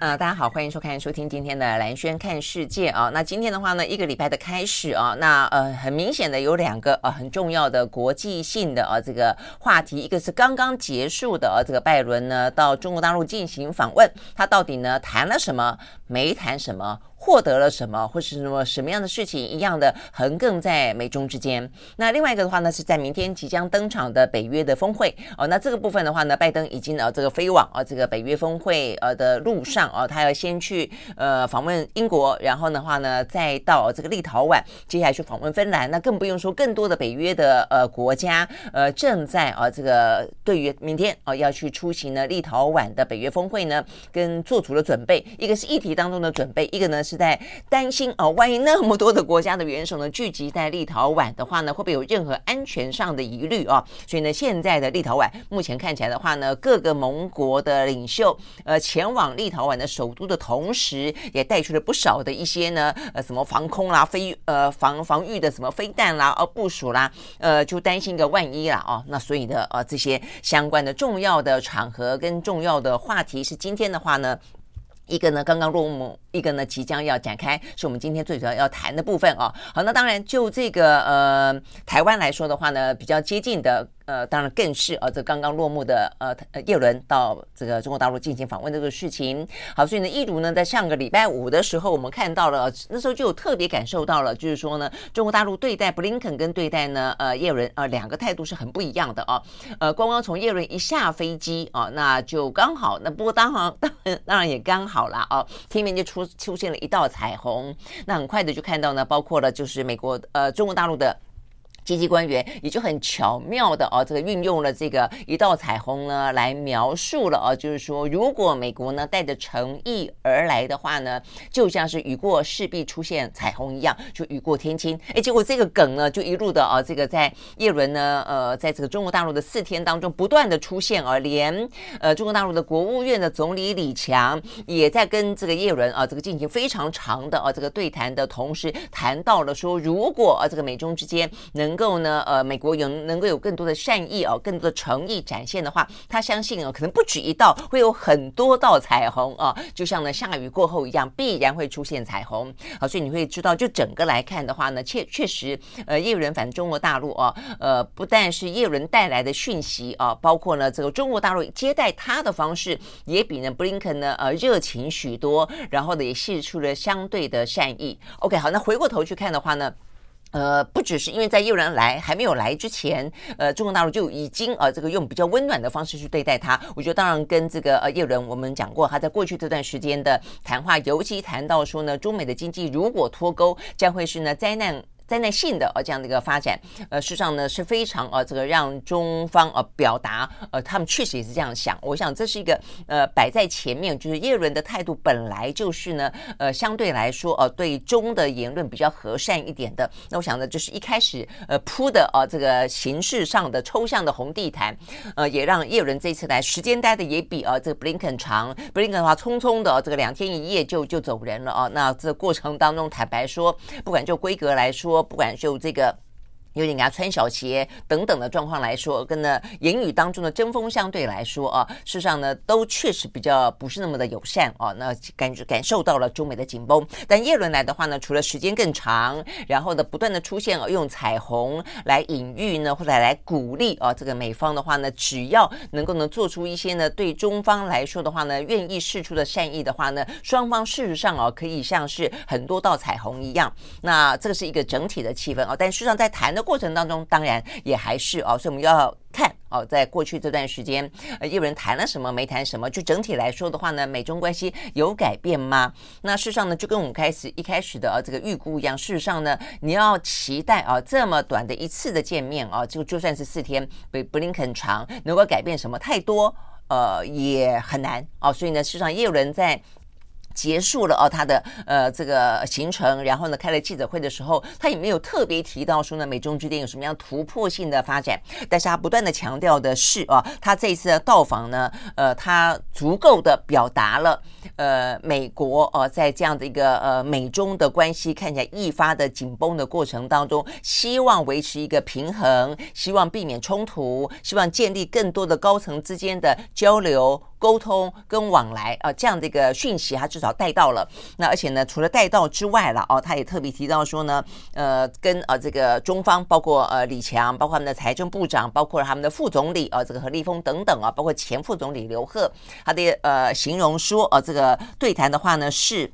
呃，大家好，欢迎收看、收听今天的兰轩看世界啊。那今天的话呢，一个礼拜的开始啊，那呃，很明显的有两个呃很重要的国际性的呃这个话题，一个是刚刚结束的呃这个拜伦呢到中国大陆进行访问，他到底呢谈了什么，没谈什么？获得了什么，或是什么什么样的事情一样的横亘在美中之间。那另外一个的话呢，是在明天即将登场的北约的峰会哦。那这个部分的话呢，拜登已经呃这个飞往啊这个北约峰会呃的路上哦，他要先去呃访问英国，然后的话呢再到这个立陶宛，接下来去访问芬兰。那更不用说更多的北约的呃国家呃正在啊这个对于明天啊要去出席呢立陶宛的北约峰会呢，跟做足了准备。一个是议题当中的准备，一个呢是。是在担心哦，万一那么多的国家的元首呢聚集在立陶宛的话呢，会不会有任何安全上的疑虑啊？所以呢，现在的立陶宛目前看起来的话呢，各个盟国的领袖呃前往立陶宛的首都的同时，也带去了不少的一些呢呃什么防空啦、飞呃防防御的什么飞弹啦、呃部署啦，呃就担心个万一啦哦。那所以呢呃这些相关的重要的场合跟重要的话题是今天的话呢。一个呢刚刚落幕，一个呢即将要展开，是我们今天最主要要谈的部分哦。好，那当然就这个呃台湾来说的话呢，比较接近的。呃，当然更是呃，这刚刚落幕的呃，叶伦到这个中国大陆进行访问这个事情。好，所以呢，一如呢，在上个礼拜五的时候，我们看到了，那时候就有特别感受到了，就是说呢，中国大陆对待布林肯跟对待呢，呃，叶伦呃，两个态度是很不一样的啊。呃，刚刚从叶伦一下飞机啊，那就刚好，那不过当然当然当然也刚好啦啊，天边就出出现了一道彩虹，那很快的就看到呢，包括了就是美国呃，中国大陆的。阶级官员也就很巧妙的哦，这个运用了这个一道彩虹呢，来描述了哦，就是说，如果美国呢带着诚意而来的话呢，就像是雨过势必出现彩虹一样，就雨过天晴。哎，结果这个梗呢，就一路的啊，这个在叶伦呢，呃，在这个中国大陆的四天当中不断的出现，而连呃中国大陆的国务院的总理李强也在跟这个叶伦啊，这个进行非常长的啊这个对谈的同时，谈到了说，如果啊这个美中之间能能够呢，呃，美国有能够有更多的善意哦，更多的诚意展现的话，他相信哦，可能不止一道，会有很多道彩虹啊，就像呢下雨过后一样，必然会出现彩虹。好，所以你会知道，就整个来看的话呢，确确实，呃，叶伦反中国大陆哦，呃，不但是叶伦带来的讯息啊，包括呢这个中国大陆接待他的方式，也比呢布林肯呢呃热情许多，然后呢也示出了相对的善意。OK，好，那回过头去看的话呢。呃，不只是因为在叶伦来还没有来之前，呃，中国大陆就已经呃这个用比较温暖的方式去对待他。我觉得当然跟这个呃叶伦我们讲过，他在过去这段时间的谈话，尤其谈到说呢，中美的经济如果脱钩，将会是呢灾难。灾难性的呃这样的一个发展，呃，事实上呢是非常呃这个让中方呃表达呃他们确实也是这样想。我想这是一个呃摆在前面，就是叶伦的态度本来就是呢呃相对来说呃对中的言论比较和善一点的。那我想呢就是一开始呃铺的呃这个形式上的抽象的红地毯，呃也让叶伦这次来时间待的也比呃这个布林肯长。布林肯的话匆匆的这个两天一夜就就走人了啊。那这过程当中坦白说，不管就规格来说。不管就这个有点给他穿小鞋等等的状况来说，跟呢言语当中的针锋相对来说啊，事实上呢都确实比较不是那么的友善啊。那感觉感受到了中美的紧绷。但叶伦来的话呢，除了时间更长，然后呢不断的出现啊，用彩虹来隐喻呢，或者来鼓励啊，这个美方的话呢，只要能够呢做出一些呢对中方来说的话呢，愿意释出的善意的话呢，双方事实上啊可以像是很多道彩虹一样。那这个是一个整体的气氛啊，但事实上在谈的。过程当中，当然也还是哦，所以我们要看哦，在过去这段时间，呃，有人谈了什么，没谈什么。就整体来说的话呢，美中关系有改变吗？那事实上呢，就跟我们开始一开始的啊这个预估一样，事实上呢，你要期待啊这么短的一次的见面啊，就就算是四天，比布林肯长，能够改变什么太多，呃，也很难哦。所以呢，事实上也有人在。结束了哦，他的呃这个行程，然后呢开了记者会的时候，他也没有特别提到说呢美中之间有什么样突破性的发展，但是他不断的强调的是啊，他这一次的到访呢，呃，他足够的表达了呃美国、呃、在这样的一个呃美中的关系看起来愈发的紧绷的过程当中，希望维持一个平衡，希望避免冲突，希望建立更多的高层之间的交流。沟通跟往来啊，这样的一个讯息，他至少带到了。那而且呢，除了带到之外了哦，他也特别提到说呢，呃，跟呃这个中方，包括呃李强，包括他们的财政部长，包括他们的副总理啊，这个何立峰等等啊，包括前副总理刘鹤，他的呃形容说，呃，这个对谈的话呢是。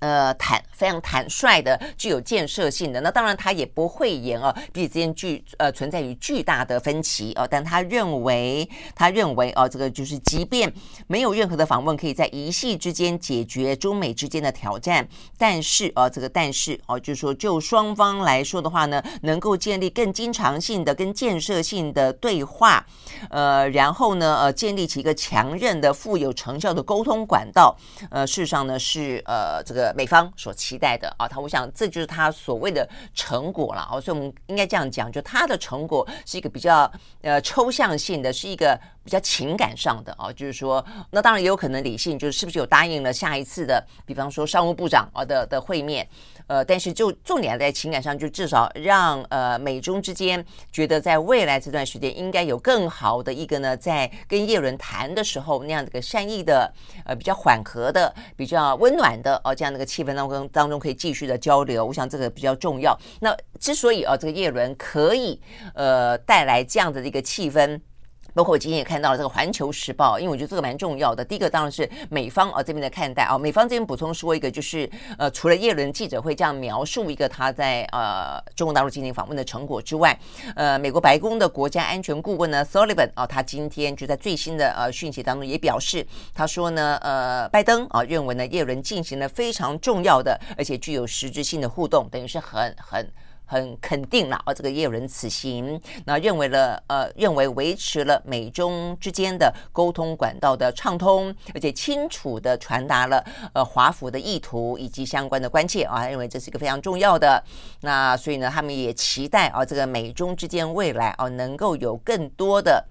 呃，坦非常坦率的，具有建设性的。那当然，他也不讳言啊，彼此之间巨呃存在于巨大的分歧哦、但他认为，他认为哦、这个就是，即便没有任何的访问可以在一系之间解决中美之间的挑战，但是啊，这个但是哦、就是说就双方来说的话呢，能够建立更经常性的、跟建设性的对话，呃，然后呢，呃，建立起一个强韧的、富有成效的沟通管道。呃，事实上呢，是呃这个。美方所期待的啊，他我想这就是他所谓的成果了啊，所以我们应该这样讲，就他的成果是一个比较呃抽象性的，是一个比较情感上的啊，就是说，那当然也有可能理性，就是是不是有答应了下一次的，比方说商务部长啊的的会面。呃，但是就重点在情感上，就至少让呃美中之间觉得在未来这段时间应该有更好的一个呢，在跟叶伦谈的时候那样的个善意的呃比较缓和的、比较温暖的哦这样的一个气氛当中当中可以继续的交流，我想这个比较重要。那之所以啊这个叶伦可以呃带来这样的一个气氛。包括我今天也看到了这个《环球时报》，因为我觉得这个蛮重要的。第一个当然是美方啊这边的看待啊，美方这边补充说一个，就是呃，除了叶伦记者会这样描述一个他在呃中国大陆进行访问的成果之外，呃，美国白宫的国家安全顾问呢，Sullivan 啊，他今天就在最新的呃讯息当中也表示，他说呢，呃，拜登啊认为呢，叶伦进行了非常重要的而且具有实质性的互动，等于是很很。很肯定了啊，这个叶伦此行，那认为了呃，认为维持了美中之间的沟通管道的畅通，而且清楚的传达了呃华府的意图以及相关的关切啊，认为这是一个非常重要的。那所以呢，他们也期待啊，这个美中之间未来啊能够有更多的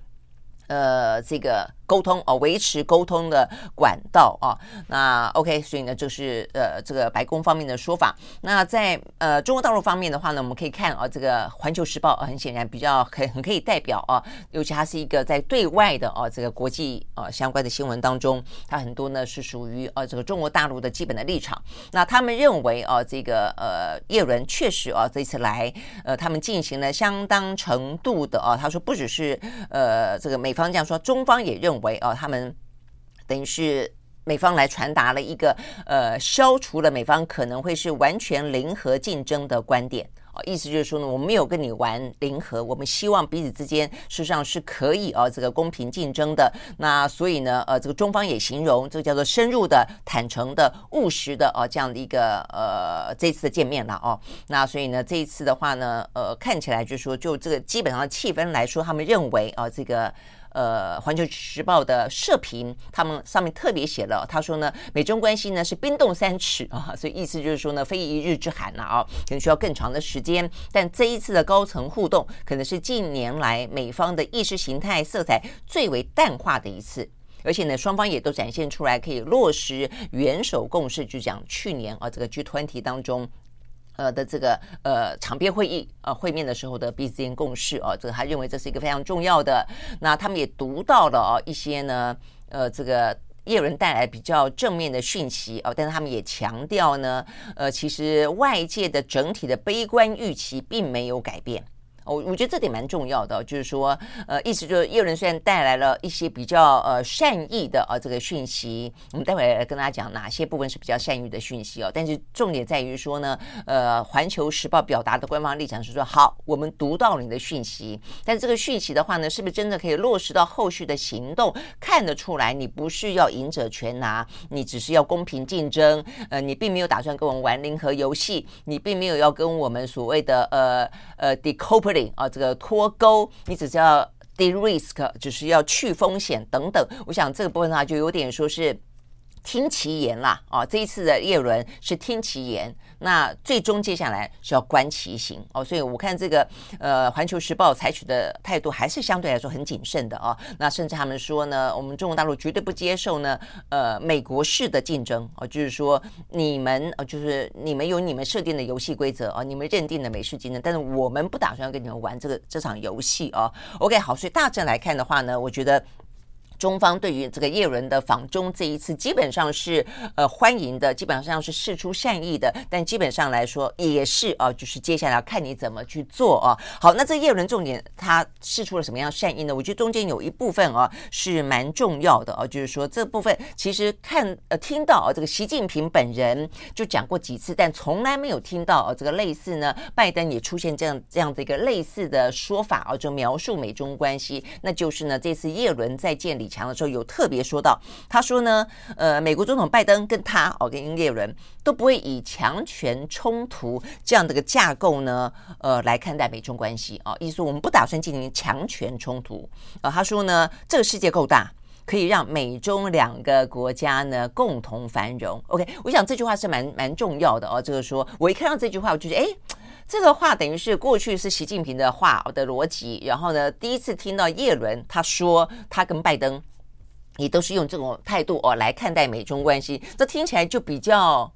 呃这个。沟通哦，维持沟通的管道啊。那 OK，所以呢，就是呃，这个白宫方面的说法。那在呃中国大陆方面的话呢，我们可以看啊，这个《环球时报》很显然比较很很可以代表啊，尤其它是一个在对外的啊这个国际啊相关的新闻当中，它很多呢是属于啊这个中国大陆的基本的立场。那他们认为啊，这个呃叶伦确实啊这次来呃他们进行了相当程度的啊，他说不只是呃这个美方这样说，中方也认为。为啊，他们等于是美方来传达了一个呃，消除了美方可能会是完全零和竞争的观点啊，意思就是说呢，我们没有跟你玩零和，我们希望彼此之间事实上是可以啊，这个公平竞争的。那所以呢，呃，这个中方也形容这个叫做深入的、坦诚的、务实的啊，这样的一个呃这次的见面了哦。那所以呢，这一次的话呢，呃，看起来就是说，就这个基本上气氛来说，他们认为啊，这个。呃，《环球时报》的社评，他们上面特别写了，他说呢，美中关系呢是冰冻三尺啊，所以意思就是说呢，非一日之寒了啊，可能需要更长的时间。但这一次的高层互动，可能是近年来美方的意识形态色彩最为淡化的一次，而且呢，双方也都展现出来可以落实元首共识，就讲去年啊这个 G20 当中。呃的这个呃场边会议呃会面的时候的彼此间共识哦，这个他认为这是一个非常重要的。那他们也读到了哦一些呢呃这个也有人带来比较正面的讯息哦，但是他们也强调呢呃其实外界的整体的悲观预期并没有改变。我我觉得这点蛮重要的，就是说，呃，意思就是叶伦虽然带来了一些比较呃善意的啊这个讯息，我们待会来跟大家讲哪些部分是比较善意的讯息哦。但是重点在于说呢，呃，环球时报表达的官方立场是说，好，我们读到你的讯息，但是这个讯息的话呢，是不是真的可以落实到后续的行动？看得出来，你不是要赢者全拿，你只是要公平竞争，呃，你并没有打算跟我们玩零和游戏，你并没有要跟我们所谓的呃呃 decoy 啊，这个脱钩，你只是要 de-risk，只是要去风险等等。我想这个部分的话，就有点说是听其言啦。啊，这一次的叶伦是听其言。那最终接下来是要观其行哦，所以我看这个呃《环球时报》采取的态度还是相对来说很谨慎的哦。那甚至他们说呢，我们中国大陆绝对不接受呢呃美国式的竞争哦，就是说你们呃就是你们有你们设定的游戏规则哦，你们认定的美式竞争，但是我们不打算要跟你们玩这个这场游戏哦。OK，好，所以大致来看的话呢，我觉得。中方对于这个叶伦的访中这一次基本上是呃欢迎的，基本上是释出善意的，但基本上来说也是啊，就是接下来看你怎么去做啊。好，那这叶伦重点他释出了什么样善意呢？我觉得中间有一部分啊是蛮重要的啊，就是说这部分其实看呃听到啊这个习近平本人就讲过几次，但从来没有听到啊这个类似呢，拜登也出现这样这样的一个类似的说法啊，就描述美中关系，那就是呢这次叶伦在见里强的时候有特别说到，他说呢，呃，美国总统拜登跟他哦，跟英烈伦都不会以强权冲突这样的个架构呢，呃，来看待美中关系啊，意思说我们不打算进行强权冲突啊。他说呢，这个世界够大，可以让美中两个国家呢共同繁荣。OK，我想这句话是蛮蛮重要的哦。这个说我一看到这句话，我就觉得，哎，这个话等于是过去是习近平的话的逻辑，然后呢，第一次听到叶伦他说他跟拜登。你都是用这种态度哦来看待美中关系，这听起来就比较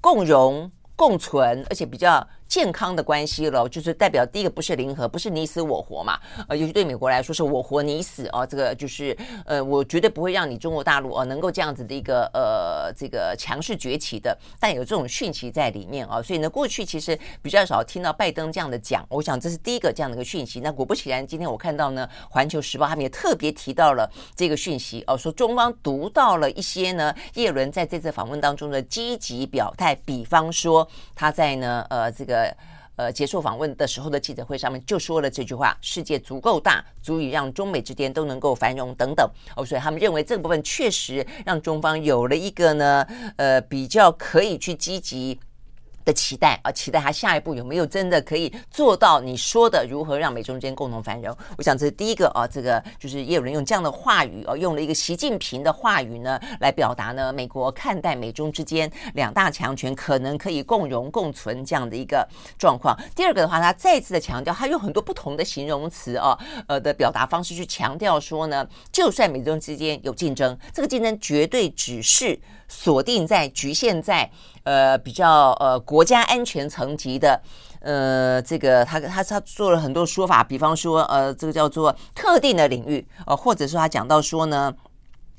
共荣共存，而且比较。健康的关系了，就是代表第一个不是零和，不是你死我活嘛，呃，尤其对美国来说是我活你死哦，这个就是呃，我绝对不会让你中国大陆哦能够这样子的一个呃这个强势崛起的，但有这种讯息在里面啊，所以呢，过去其实比较少听到拜登这样的讲，我想这是第一个这样的一个讯息。那果不其然，今天我看到呢，《环球时报》他们也特别提到了这个讯息哦，说中方读到了一些呢叶伦在这次访问当中的积极表态，比方说他在呢呃这个。呃，结束访问的时候的记者会上面就说了这句话：“世界足够大，足以让中美之间都能够繁荣等等。”哦，所以他们认为这部分确实让中方有了一个呢，呃，比较可以去积极。的期待啊，期待他下一步有没有真的可以做到你说的如何让美中间共同繁荣？我想这是第一个啊，这个就是也有人用这样的话语啊，用了一个习近平的话语呢来表达呢，美国看待美中之间两大强权可能可以共荣共存这样的一个状况。第二个的话，他再次的强调，他用很多不同的形容词啊，呃的表达方式去强调说呢，就算美中之间有竞争，这个竞争绝对只是锁定在局限在。呃，比较呃国家安全层级的，呃，这个他他他做了很多说法，比方说呃，这个叫做特定的领域，呃，或者说他讲到说呢，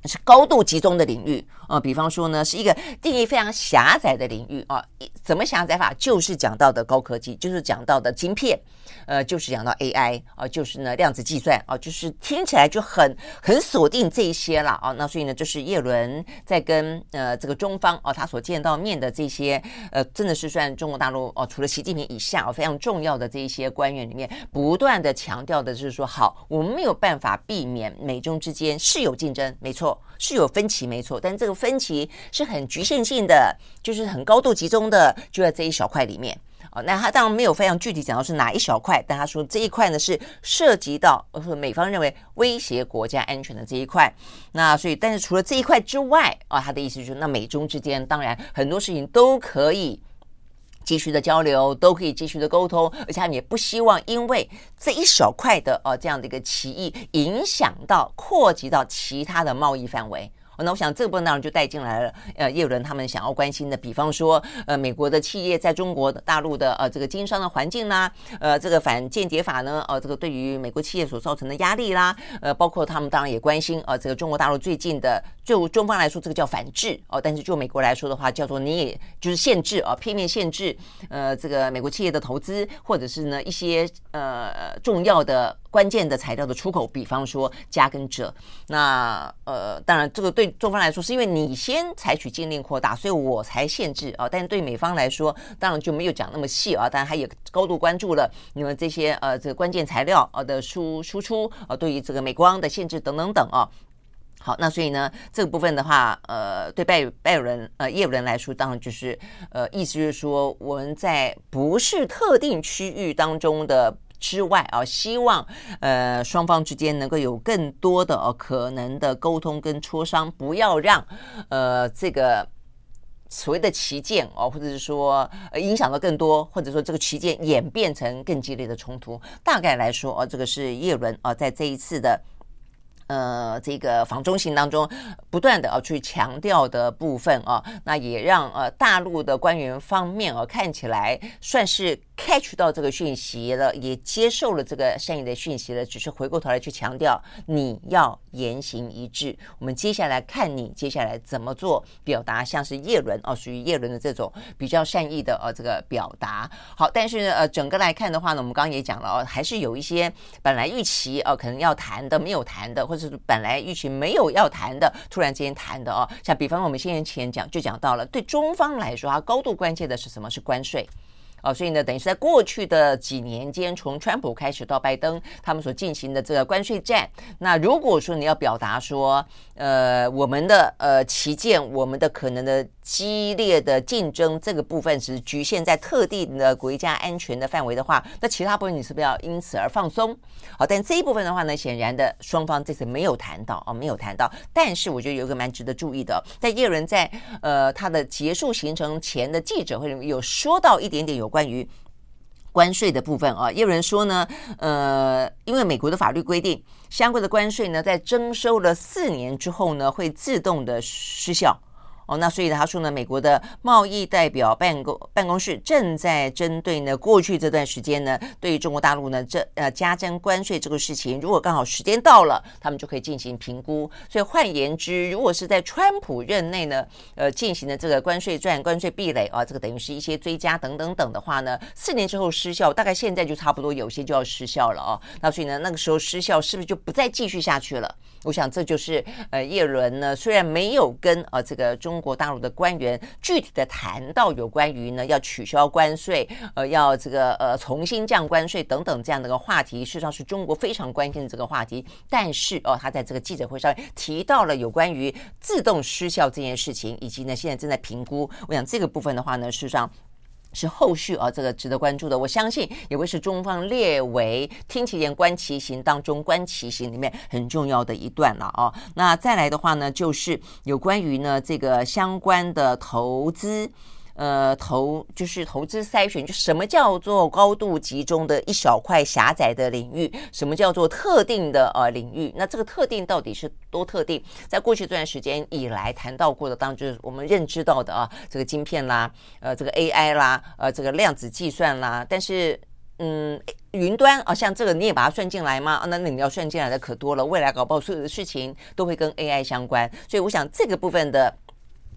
是高度集中的领域，呃，比方说呢，是一个定义非常狭窄的领域啊，呃，怎么狭窄法？就是讲到的高科技，就是讲到的晶片。呃，就是讲到 AI 啊、就是呢量子计算啊、就是听起来就很很锁定这一些了啊、那所以呢，就是叶伦在跟呃这个中方啊、他所见到面的这些呃，真的是算中国大陆哦、除了习近平以下哦、非常重要的这一些官员里面，不断的强调的就是说，好，我们没有办法避免美中之间是有竞争，没错，是有分歧，没错，但这个分歧是很局限性的，就是很高度集中的，就在这一小块里面。哦，那他当然没有非常具体讲到是哪一小块，但他说这一块呢是涉及到，呃，美方认为威胁国家安全的这一块。那所以，但是除了这一块之外，啊，他的意思就是，那美中之间当然很多事情都可以继续的交流，都可以继续的沟通，而且他们也不希望因为这一小块的，呃，这样的一个歧义影响到扩及到其他的贸易范围。那我想这部分当然就带进来了，呃，叶伦他们想要关心的，比方说，呃，美国的企业在中国大陆的呃这个经商的环境啦，呃，这个反间谍法呢，呃，这个对于美国企业所造成的压力啦，呃，包括他们当然也关心，呃，这个中国大陆最近的，就中方来说，这个叫反制哦，但是就美国来说的话，叫做你也就是限制啊，片面限制，呃，这个美国企业的投资，或者是呢一些呃重要的关键的材料的出口，比方说镓跟鍺，那呃，当然这个对中方来说是因为你先采取禁令扩大，所以我才限制啊。但是对美方来说，当然就没有讲那么细啊。当然他也高度关注了你们这些呃这个关键材料啊的输输出啊，对于这个美光的限制等等等啊。好，那所以呢，这个部分的话，呃，对拜拜伦呃叶伦来说，当然就是呃意思就是说，我们在不是特定区域当中的。之外啊，希望呃双方之间能够有更多的呃可能的沟通跟磋商，不要让呃这个所谓的旗舰哦，或者是说呃影响到更多，或者说这个旗舰演变成更激烈的冲突。大概来说哦，这个是叶伦啊在这一次的。呃，这个访中行当中不断的啊去强调的部分啊，那也让呃大陆的官员方面啊看起来算是 catch 到这个讯息了，也接受了这个善意的讯息了，只是回过头来去强调你要言行一致。我们接下来看你接下来怎么做表达，像是叶伦啊，属于叶伦的这种比较善意的呃这个表达。好，但是呢呃整个来看的话呢，我们刚刚也讲了哦，还是有一些本来预期哦可能要谈的没有谈的。或就是本来疫情没有要谈的，突然之间谈的哦，像比方我们先前讲就讲到了，对中方来说，它高度关切的是什么？是关税。哦，所以呢，等于是在过去的几年间，从川普开始到拜登，他们所进行的这个关税战。那如果说你要表达说，呃，我们的呃旗舰，我们的可能的激烈的竞争这个部分是局限在特定的国家安全的范围的话，那其他部分你是不是要因此而放松？好，但这一部分的话呢，显然的双方这次没有谈到啊，没有谈到。但是我觉得有一个蛮值得注意的，在叶伦在呃他的结束行程前的记者会里面有说到一点点有。关于关税的部分啊，也有人说呢，呃，因为美国的法律规定，相关的关税呢，在征收了四年之后呢，会自动的失效。哦，那所以他说呢，美国的贸易代表办公办公室正在针对呢过去这段时间呢，对于中国大陆呢这呃加征关税这个事情，如果刚好时间到了，他们就可以进行评估。所以换言之，如果是在川普任内呢，呃进行的这个关税战、关税壁垒啊，这个等于是一些追加等等等的话呢，四年之后失效，大概现在就差不多有些就要失效了哦。那所以呢，那个时候失效是不是就不再继续下去了？我想这就是呃叶伦呢，虽然没有跟呃这个中。中国大陆的官员具体的谈到有关于呢要取消关税，呃，要这个呃重新降关税等等这样的一个话题，事实上是中国非常关心的这个话题。但是哦，他在这个记者会上提到了有关于自动失效这件事情，以及呢现在正在评估。我想这个部分的话呢，事实上。是后续啊，这个值得关注的，我相信也会是中方列为听其言观其行当中观其行里面很重要的一段了啊。那再来的话呢，就是有关于呢这个相关的投资。呃，投就是投资筛选，就什么叫做高度集中的一小块狭窄的领域？什么叫做特定的呃领域？那这个特定到底是多特定？在过去这段时间以来谈到过的，当就是我们认知到的啊，这个晶片啦，呃，这个 AI 啦，呃，这个量子计算啦。但是，嗯，云端啊，像这个你也把它算进来吗？啊，那那你要算进来的可多了。未来搞不好所有的事情都会跟 AI 相关，所以我想这个部分的。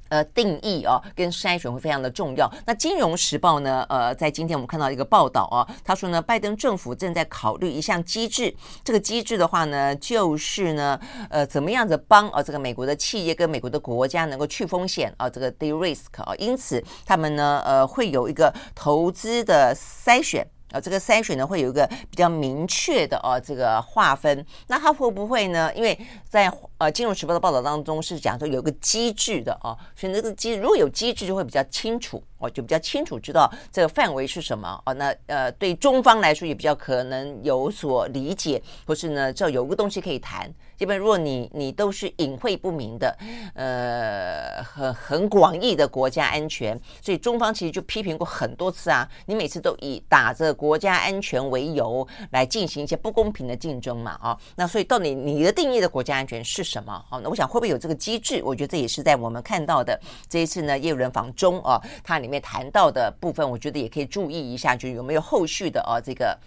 呃，定义哦，跟筛选会非常的重要。那《金融时报》呢？呃，在今天我们看到一个报道哦，他说呢，拜登政府正在考虑一项机制。这个机制的话呢，就是呢，呃，怎么样子帮啊、呃、这个美国的企业跟美国的国家能够去风险啊、呃，这个 de-risk 啊，因此他们呢，呃，会有一个投资的筛选。啊，这个筛选呢，会有一个比较明确的哦，这个划分。那它会不会呢？因为在呃《金融时报》的报道当中是讲说有个机制的哦，所以那个机如果有机制就会比较清楚哦，就比较清楚知道这个范围是什么哦。那呃，对中方来说也比较可能有所理解，或是呢，这有个东西可以谈。基本如果你你都是隐晦不明的，呃，很很广义的国家安全，所以中方其实就批评过很多次啊。你每次都以打着国家安全为由来进行一些不公平的竞争嘛，啊，那所以到底你的定义的国家安全是什么？啊，那我想会不会有这个机制？我觉得这也是在我们看到的这一次呢，叶伦访中啊，它里面谈到的部分，我觉得也可以注意一下，就有没有后续的啊这个。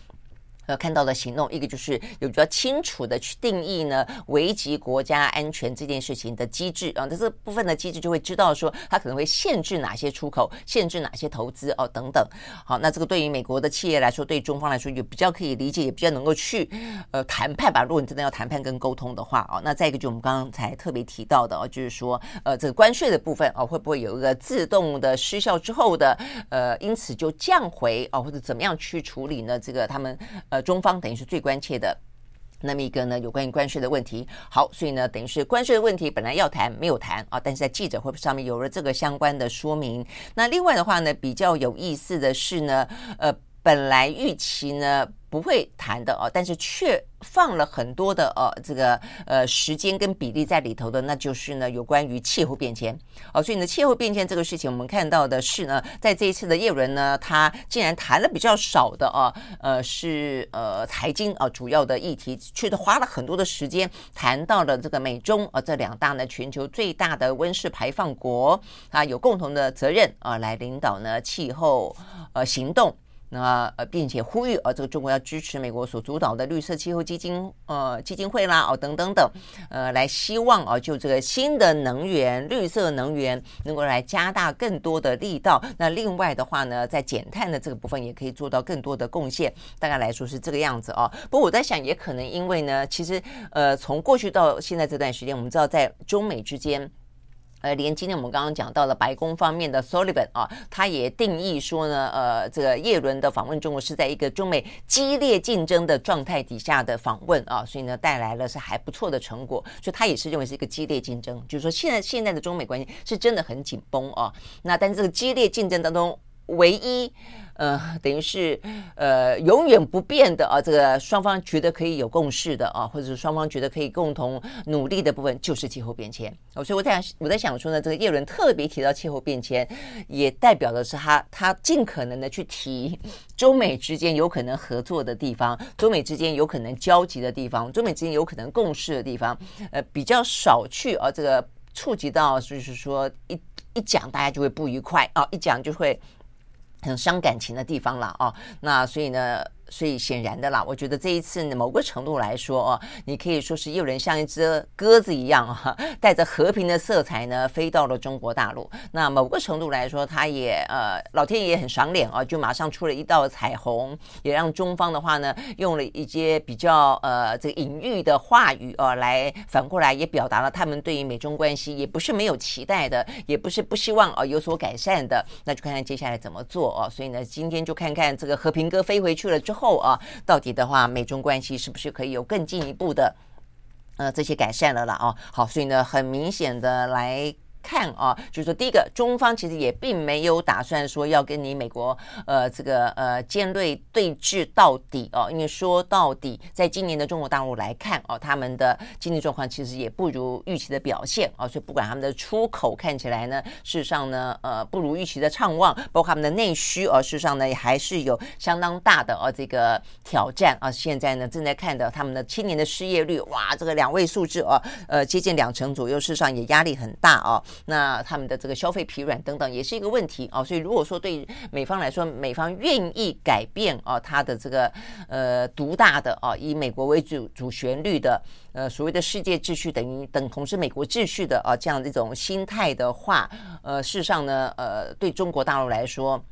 呃，看到的行动，一个就是有比较清楚的去定义呢，危及国家安全这件事情的机制啊，那这部分的机制就会知道说，它可能会限制哪些出口，限制哪些投资哦，等等。好，那这个对于美国的企业来说，对中方来说也比较可以理解，也比较能够去呃谈判吧。如果你真的要谈判跟沟通的话哦，那再一个就我们刚刚才特别提到的哦，就是说呃这个关税的部分哦，会不会有一个自动的失效之后的呃，因此就降回哦，或者怎么样去处理呢？这个他们。呃，中方等于是最关切的那么一个呢，有关于关税的问题。好，所以呢，等于是关税的问题本来要谈没有谈啊，但是在记者会上面有了这个相关的说明。那另外的话呢，比较有意思的是呢，呃，本来预期呢。不会谈的哦，但是却放了很多的呃这个呃时间跟比例在里头的，那就是呢有关于气候变迁哦，所以呢气候变迁这个事情，我们看到的是呢，在这一次的叶伦呢，他竟然谈了比较少的哦，呃是呃财经啊主要的议题，却花了很多的时间谈到了这个美中啊这两大呢全球最大的温室排放国啊有共同的责任啊来领导呢气候呃行动。那呃，并且呼吁呃，这个中国要支持美国所主导的绿色气候基金呃基金会啦，哦等等等，呃，来希望啊，就这个新的能源、绿色能源能够来加大更多的力道。那另外的话呢，在减碳的这个部分也可以做到更多的贡献。大概来说是这个样子哦。不过我在想，也可能因为呢，其实呃，从过去到现在这段时间，我们知道在中美之间。呃，连今天我们刚刚讲到了白宫方面的 Sullivan 啊，他也定义说呢，呃，这个耶伦的访问中国是在一个中美激烈竞争的状态底下的访问啊，所以呢，带来了是还不错的成果，所以他也是认为是一个激烈竞争，就是说现在现在的中美关系是真的很紧绷啊，那但是这个激烈竞争当中，唯一。呃，等于是呃永远不变的啊，这个双方觉得可以有共识的啊，或者是双方觉得可以共同努力的部分，就是气候变迁。哦，所以我在我在想说呢，这个叶伦特别提到气候变迁，也代表的是他他尽可能的去提中美之间有可能合作的地方，中美之间有可能交集的地方，中美之间有可能共识的地方，呃，比较少去啊，这个触及到就是说一一讲大家就会不愉快啊，一讲就会。很伤感情的地方了啊，那所以呢。所以显然的啦，我觉得这一次呢，某个程度来说哦，你可以说是叶伦像一只鸽子一样啊，带着和平的色彩呢，飞到了中国大陆。那某个程度来说，他也呃，老天爷很赏脸啊，就马上出了一道彩虹，也让中方的话呢，用了一些比较呃这个隐喻的话语啊，来反过来也表达了他们对于美中关系也不是没有期待的，也不是不希望啊有所改善的。那就看看接下来怎么做啊。所以呢，今天就看看这个和平鸽飞回去了之后。后啊，到底的话，美中关系是不是可以有更进一步的呃这些改善了啦？啊，好，所以呢，很明显的来。看啊，就是说，第一个，中方其实也并没有打算说要跟你美国呃这个呃尖锐对峙到底哦，因为说到底，在今年的中国大陆来看哦，他们的经济状况其实也不如预期的表现啊，所以不管他们的出口看起来呢，事实上呢呃不如预期的畅旺，包括他们的内需啊，事实上呢也还是有相当大的啊这个挑战啊。现在呢正在看的他们的青年的失业率哇，这个两位数字啊，呃接近两成左右，事实上也压力很大啊。那他们的这个消费疲软等等也是一个问题啊，所以如果说对美方来说，美方愿意改变啊，他的这个呃独大的啊，以美国为主主旋律的呃所谓的世界秩序等于等同是美国秩序的啊这样的一种心态的话，呃，事实上呢，呃，对中国大陆来说。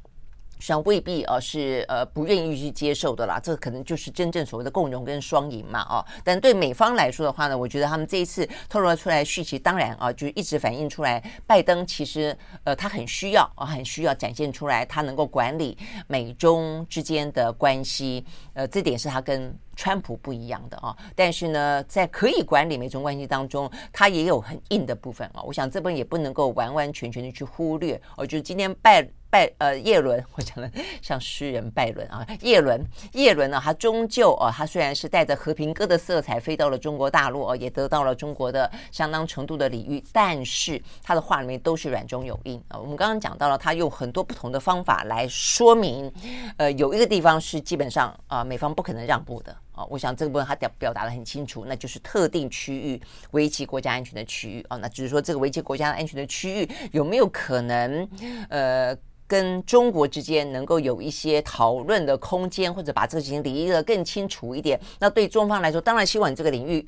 实际上未必啊是呃不愿意去接受的啦，这可能就是真正所谓的共荣跟双赢嘛哦。但对美方来说的话呢，我觉得他们这一次透露出来讯息，当然啊就一直反映出来，拜登其实呃他很需要啊很需要展现出来他能够管理美中之间的关系，呃这点是他跟川普不一样的啊。但是呢，在可以管理美中关系当中，他也有很硬的部分啊。我想这边也不能够完完全全的去忽略哦，就是今天拜。拜呃叶伦，我讲的像诗人拜伦啊，叶伦叶伦呢，他终究哦，他虽然是带着和平鸽的色彩飞到了中国大陆哦，也得到了中国的相当程度的礼遇，但是他的话里面都是软中有硬啊。我们刚刚讲到了，他用很多不同的方法来说明，呃，有一个地方是基本上啊，美方不可能让步的我想这个部分他表表达的很清楚，那就是特定区域危及国家安全的区域啊。那只是说这个危及国家安全的区域有没有可能呃？跟中国之间能够有一些讨论的空间，或者把这个事情理得更清楚一点。那对中方来说，当然希望你这个领域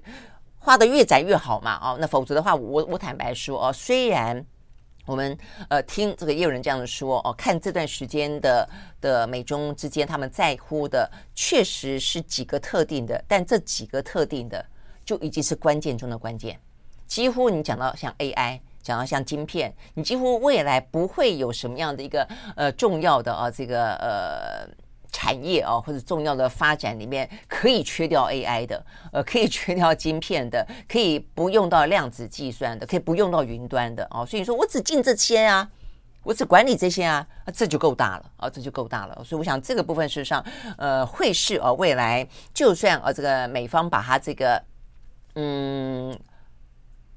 画得越窄越好嘛。哦，那否则的话，我我坦白说哦，虽然我们呃听这个也有人这样说哦，看这段时间的的美中之间他们在乎的确实是几个特定的，但这几个特定的就已经是关键中的关键。几乎你讲到像 AI。讲到像晶片，你几乎未来不会有什么样的一个呃重要的啊这个呃产业啊或者重要的发展里面可以缺掉 AI 的，呃可以缺掉晶片的，可以不用到量子计算的，可以不用到云端的哦。所以说我只进这些啊，我只管理这些啊，这就够大了啊，这就够大了。所以我想这个部分事实上呃会是啊未来就算啊这个美方把它这个嗯。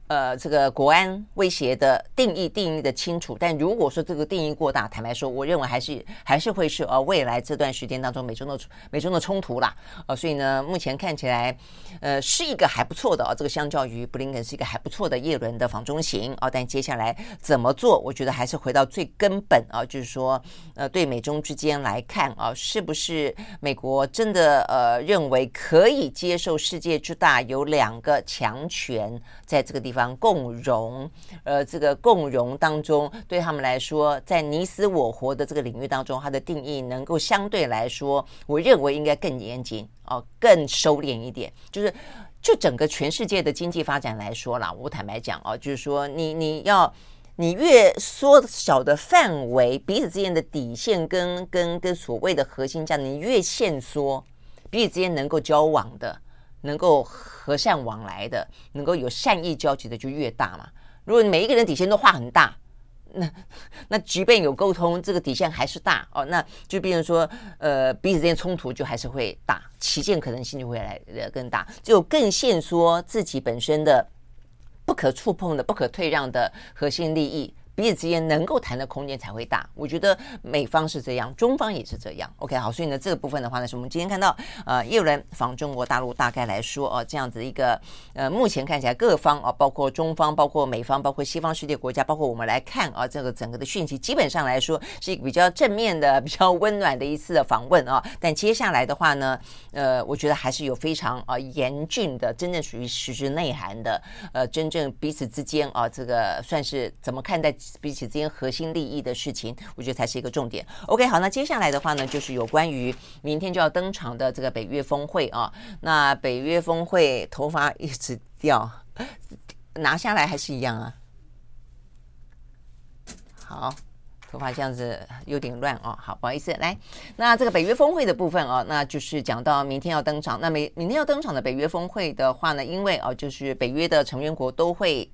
呃，这个国安威胁的定义定义的清楚，但如果说这个定义过大，坦白说，我认为还是还是会是呃未来这段时间当中美中的美中的冲突啦。呃，所以呢，目前看起来，呃，是一个还不错的啊、哦，这个相较于布林肯是一个还不错的叶伦的访中行啊、哦。但接下来怎么做，我觉得还是回到最根本啊，就是说，呃，对美中之间来看啊，是不是美国真的呃认为可以接受世界之大有两个强权在这个地方。方共融，呃，这个共融当中，对他们来说，在你死我活的这个领域当中，它的定义能够相对来说，我认为应该更严谨哦，更收敛一点。就是就整个全世界的经济发展来说啦，我坦白讲哦，就是说你你要你越缩小的范围，彼此之间的底线跟跟跟所谓的核心价值，你越限缩，彼此之间能够交往的。能够和善往来的，能够有善意交集的就越大嘛。如果每一个人底线都画很大，那那即便有沟通，这个底线还是大哦。那就变成说，呃，彼此之间冲突就还是会大，旗舰可能性就会来的更大，就更限缩自己本身的不可触碰的、不可退让的核心利益。彼此之间能够谈的空间才会大，我觉得美方是这样，中方也是这样。OK，好，所以呢，这个部分的话呢，是我们今天看到呃，叶伦访中国大陆，大概来说哦，这样子一个呃，目前看起来各方啊，包括中方、包括美方、包括西方世界国家，包括我们来看啊，这个整个的讯息，基本上来说是一个比较正面的、比较温暖的一次的访问啊。但接下来的话呢，呃，我觉得还是有非常啊严峻的，真正属于实质内涵的，呃，真正彼此之间啊，这个算是怎么看待？彼此之间核心利益的事情，我觉得才是一个重点。OK，好，那接下来的话呢，就是有关于明天就要登场的这个北约峰会啊。那北约峰会头发一直掉，拿下来还是一样啊。好，头发这样子有点乱哦。好，不好意思，来，那这个北约峰会的部分啊，那就是讲到明天要登场。那明明天要登场的北约峰会的话呢，因为啊，就是北约的成员国都会。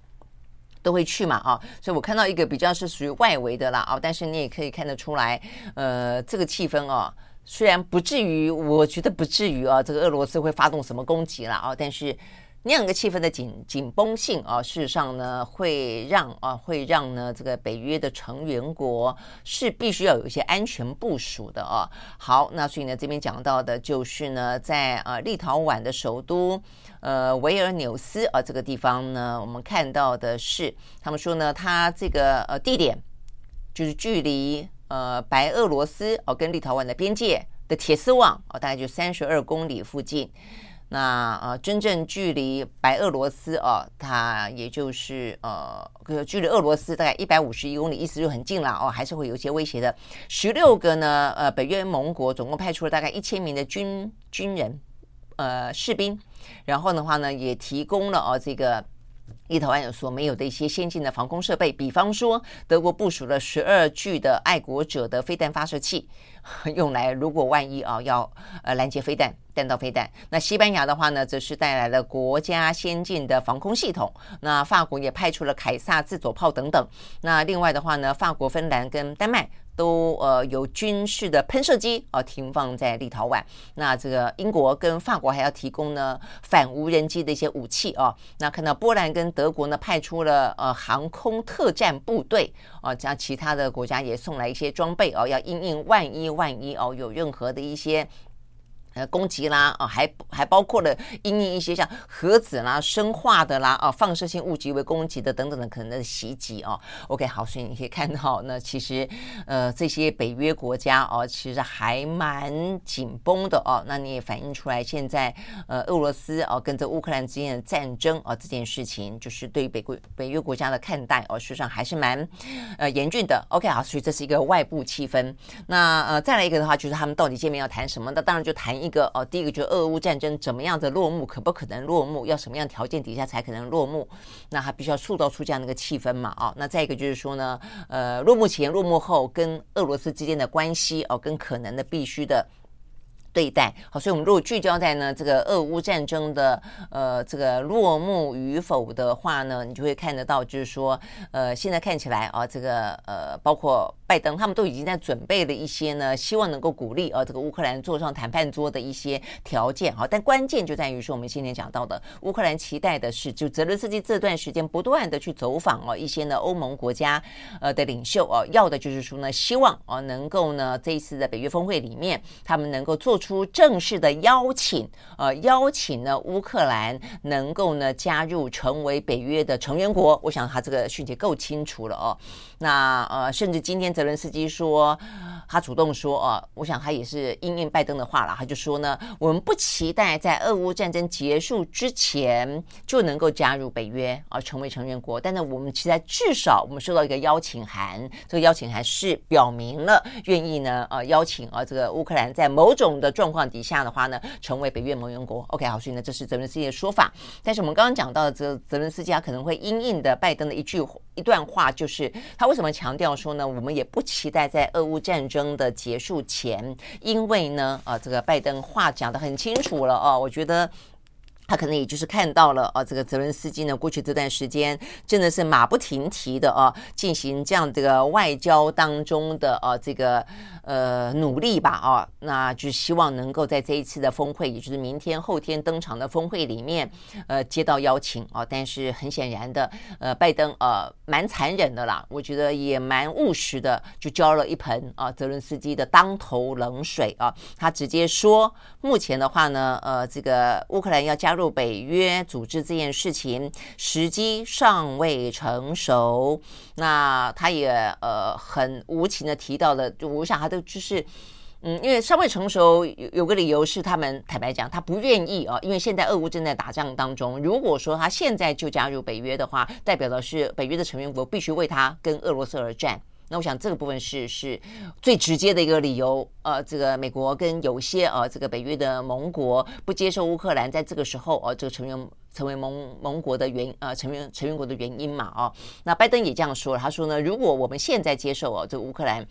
都会去嘛啊，所以我看到一个比较是属于外围的啦啊，但是你也可以看得出来，呃，这个气氛啊，虽然不至于，我觉得不至于啊，这个俄罗斯会发动什么攻击了啊，但是。那样一个气氛的紧紧绷性啊，事实上呢，会让啊，会让呢这个北约的成员国是必须要有一些安全部署的啊。好，那所以呢，这边讲到的就是呢，在啊立陶宛的首都呃维尔纽斯啊这个地方呢，我们看到的是，他们说呢，它这个呃地点就是距离呃白俄罗斯哦跟立陶宛的边界的铁丝网哦，大概就三十二公里附近。那呃，真正距离白俄罗斯哦，它也就是呃，距离俄罗斯大概一百五十一公里，意思就很近了哦，还是会有一些威胁的。十六个呢，呃，北约盟国总共派出了大概一千名的军军人，呃，士兵，然后的话呢，也提供了哦这个。立陶宛所没有的一些先进的防空设备，比方说德国部署了十二具的爱国者的飞弹发射器，用来如果万一啊要呃拦截飞弹、弹道飞弹。那西班牙的话呢，则是带来了国家先进的防空系统。那法国也派出了凯撒自走炮等等。那另外的话呢，法国、芬兰跟丹麦。都呃有军事的喷射机啊停放在立陶宛。那这个英国跟法国还要提供呢反无人机的一些武器啊。那看到波兰跟德国呢派出了呃航空特战部队啊，加其他的国家也送来一些装备哦，要因应万一万一哦有任何的一些。呃，攻击啦，啊，还还包括了因应一些像核子啦、生化的啦，啊，放射性物质为攻击的等等的可能的袭击哦。OK，好，所以你可以看到，那其实呃这些北约国家哦，其实还蛮紧绷的哦。那你也反映出来，现在呃俄罗斯哦跟这乌克兰之间的战争啊、哦、这件事情，就是对于北国北约国家的看待哦，实际上还是蛮呃严峻的。OK，好，所以这是一个外部气氛。那呃再来一个的话，就是他们到底见面要谈什么？那当然就谈。一一个哦，第一个就是俄乌战争怎么样的落幕，可不可能落幕？要什么样条件底下才可能落幕？那他必须要塑造出这样的一个气氛嘛？哦，那再一个就是说呢，呃，落幕前、落幕后跟俄罗斯之间的关系哦，跟可能的必须的。对待好，所以我们如果聚焦在呢这个俄乌战争的呃这个落幕与否的话呢，你就会看得到，就是说呃现在看起来啊，这个呃包括拜登他们都已经在准备了一些呢，希望能够鼓励啊这个乌克兰坐上谈判桌的一些条件啊，但关键就在于说我们今天讲到的，乌克兰期待的是就泽伦斯基这段时间不断的去走访哦一些呢欧盟国家呃的领袖哦，要的就是说呢希望啊能够呢这一次的北约峰会里面他们能够做。出正式的邀请，呃，邀请呢乌克兰能够呢加入成为北约的成员国。我想他这个讯息够清楚了哦。那呃，甚至今天泽伦斯基说，他主动说哦，我想他也是应应拜登的话了，他就说呢，我们不期待在俄乌战争结束之前就能够加入北约啊，成为成员国，但是我们期待至少我们收到一个邀请函，这个邀请函是表明了愿意呢呃邀请啊这个乌克兰在某种的。状况底下的话呢，成为北约盟员国。OK，好，所以呢，这是泽伦斯基的说法。但是我们刚刚讲到的泽泽伦斯基，他可能会应应的拜登的一句一段话，就是他为什么强调说呢？我们也不期待在俄乌战争的结束前，因为呢，啊，这个拜登话讲得很清楚了哦，我觉得。他可能也就是看到了啊，这个泽伦斯基呢，过去这段时间真的是马不停蹄的啊，进行这样这个外交当中的啊这个呃努力吧啊，那就希望能够在这一次的峰会，也就是明天后天登场的峰会里面，呃接到邀请啊，但是很显然的，呃拜登呃蛮残忍的啦，我觉得也蛮务实的，就浇了一盆啊泽伦斯基的当头冷水啊，他直接说，目前的话呢，呃这个乌克兰要加入。入北约组织这件事情时机尚未成熟，那他也呃很无情的提到了，就我想他都就是嗯，因为尚未成熟有有个理由是他们坦白讲他不愿意啊，因为现在俄乌正在打仗当中，如果说他现在就加入北约的话，代表的是北约的成员国必须为他跟俄罗斯而战。那我想这个部分是是最直接的一个理由，呃，这个美国跟有些呃这个北约的盟国不接受乌克兰在这个时候呃这个成员成为盟盟国的原呃成员成员国的原因嘛哦，那拜登也这样说了，他说呢，如果我们现在接受哦这个乌克兰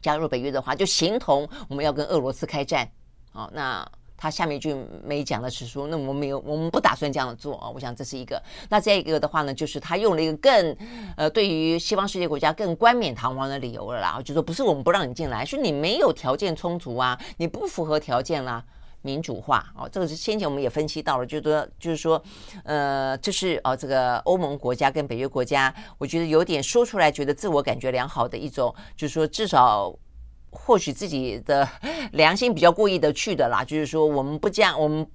加入北约的话，就形同我们要跟俄罗斯开战，哦那。他下面一句没讲的是说，那我们没有，我们不打算这样做啊。我想这是一个。那再一个的话呢，就是他用了一个更呃，对于西方世界国家更冠冕堂皇的理由了啦，就说不是我们不让你进来，是你没有条件充足啊，你不符合条件啦，民主化哦。这个是先前我们也分析到了，就是说就是说，呃，这是哦，这个欧盟国家跟北约国家，我觉得有点说出来觉得自我感觉良好的一种，就是说至少。或许自己的良心比较过意得去的啦，就是说我们不这样，我们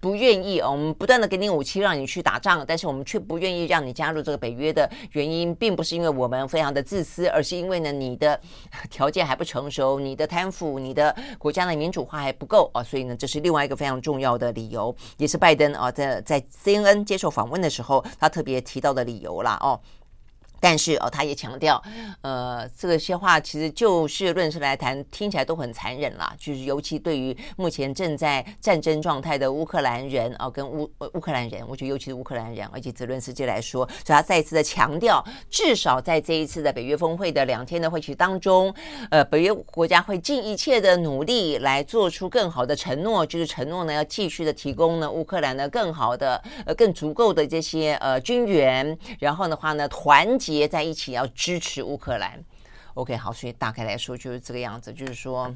不愿意，我们不断的给你武器让你去打仗，但是我们却不愿意让你加入这个北约的原因，并不是因为我们非常的自私，而是因为呢你的条件还不成熟，你的贪腐，你的国家的民主化还不够啊，所以呢这是另外一个非常重要的理由，也是拜登啊在在 CNN 接受访问的时候他特别提到的理由啦哦。但是哦，他也强调，呃，这些话其实就事论事来谈，听起来都很残忍啦。就是尤其对于目前正在战争状态的乌克兰人啊，跟乌乌克兰人，我觉得尤其是乌克兰人，而且泽伦斯基来说，所以他再一次的强调，至少在这一次的北约峰会的两天的会期当中，呃，北约国家会尽一切的努力来做出更好的承诺，就是承诺呢要继续的提供呢乌克兰呢更好的呃更足够的这些呃军援，然后的话呢团结。结在一起要支持乌克兰 OK，好，所以大概来说就是这个样子，就是说。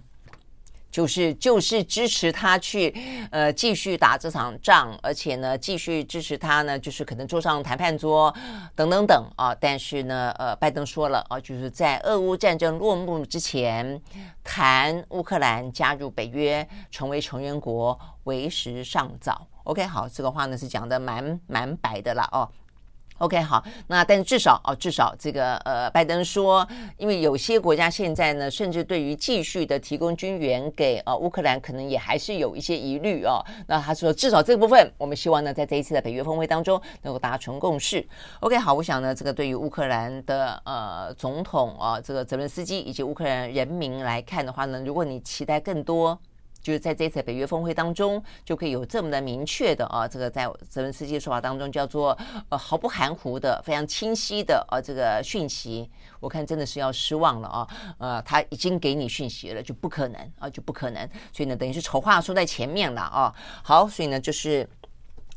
就是就是支持他去，呃，继续打这场仗，而且呢，继续支持他呢，就是可能坐上谈判桌，等等等啊。但是呢，呃，拜登说了啊，就是在俄乌战争落幕之前，谈乌克兰加入北约成为成员国为时尚早。OK，好，这个话呢是讲的蛮蛮白的了哦。OK，好，那但是至少哦，至少这个呃，拜登说，因为有些国家现在呢，甚至对于继续的提供军援给呃乌克兰，可能也还是有一些疑虑哦。那他说，至少这个部分，我们希望呢，在这一次的北约峰会当中能够达成共识。OK，好，我想呢，这个对于乌克兰的呃总统啊，这个泽连斯基以及乌克兰人民来看的话呢，如果你期待更多。就是在这次北约峰会当中，就可以有这么的明确的啊，这个在泽连斯基说法当中叫做呃毫不含糊的、非常清晰的啊这个讯息，我看真的是要失望了啊，呃他已经给你讯息了，就不可能啊，就不可能，所以呢，等于是丑话说在前面了啊，好，所以呢就是。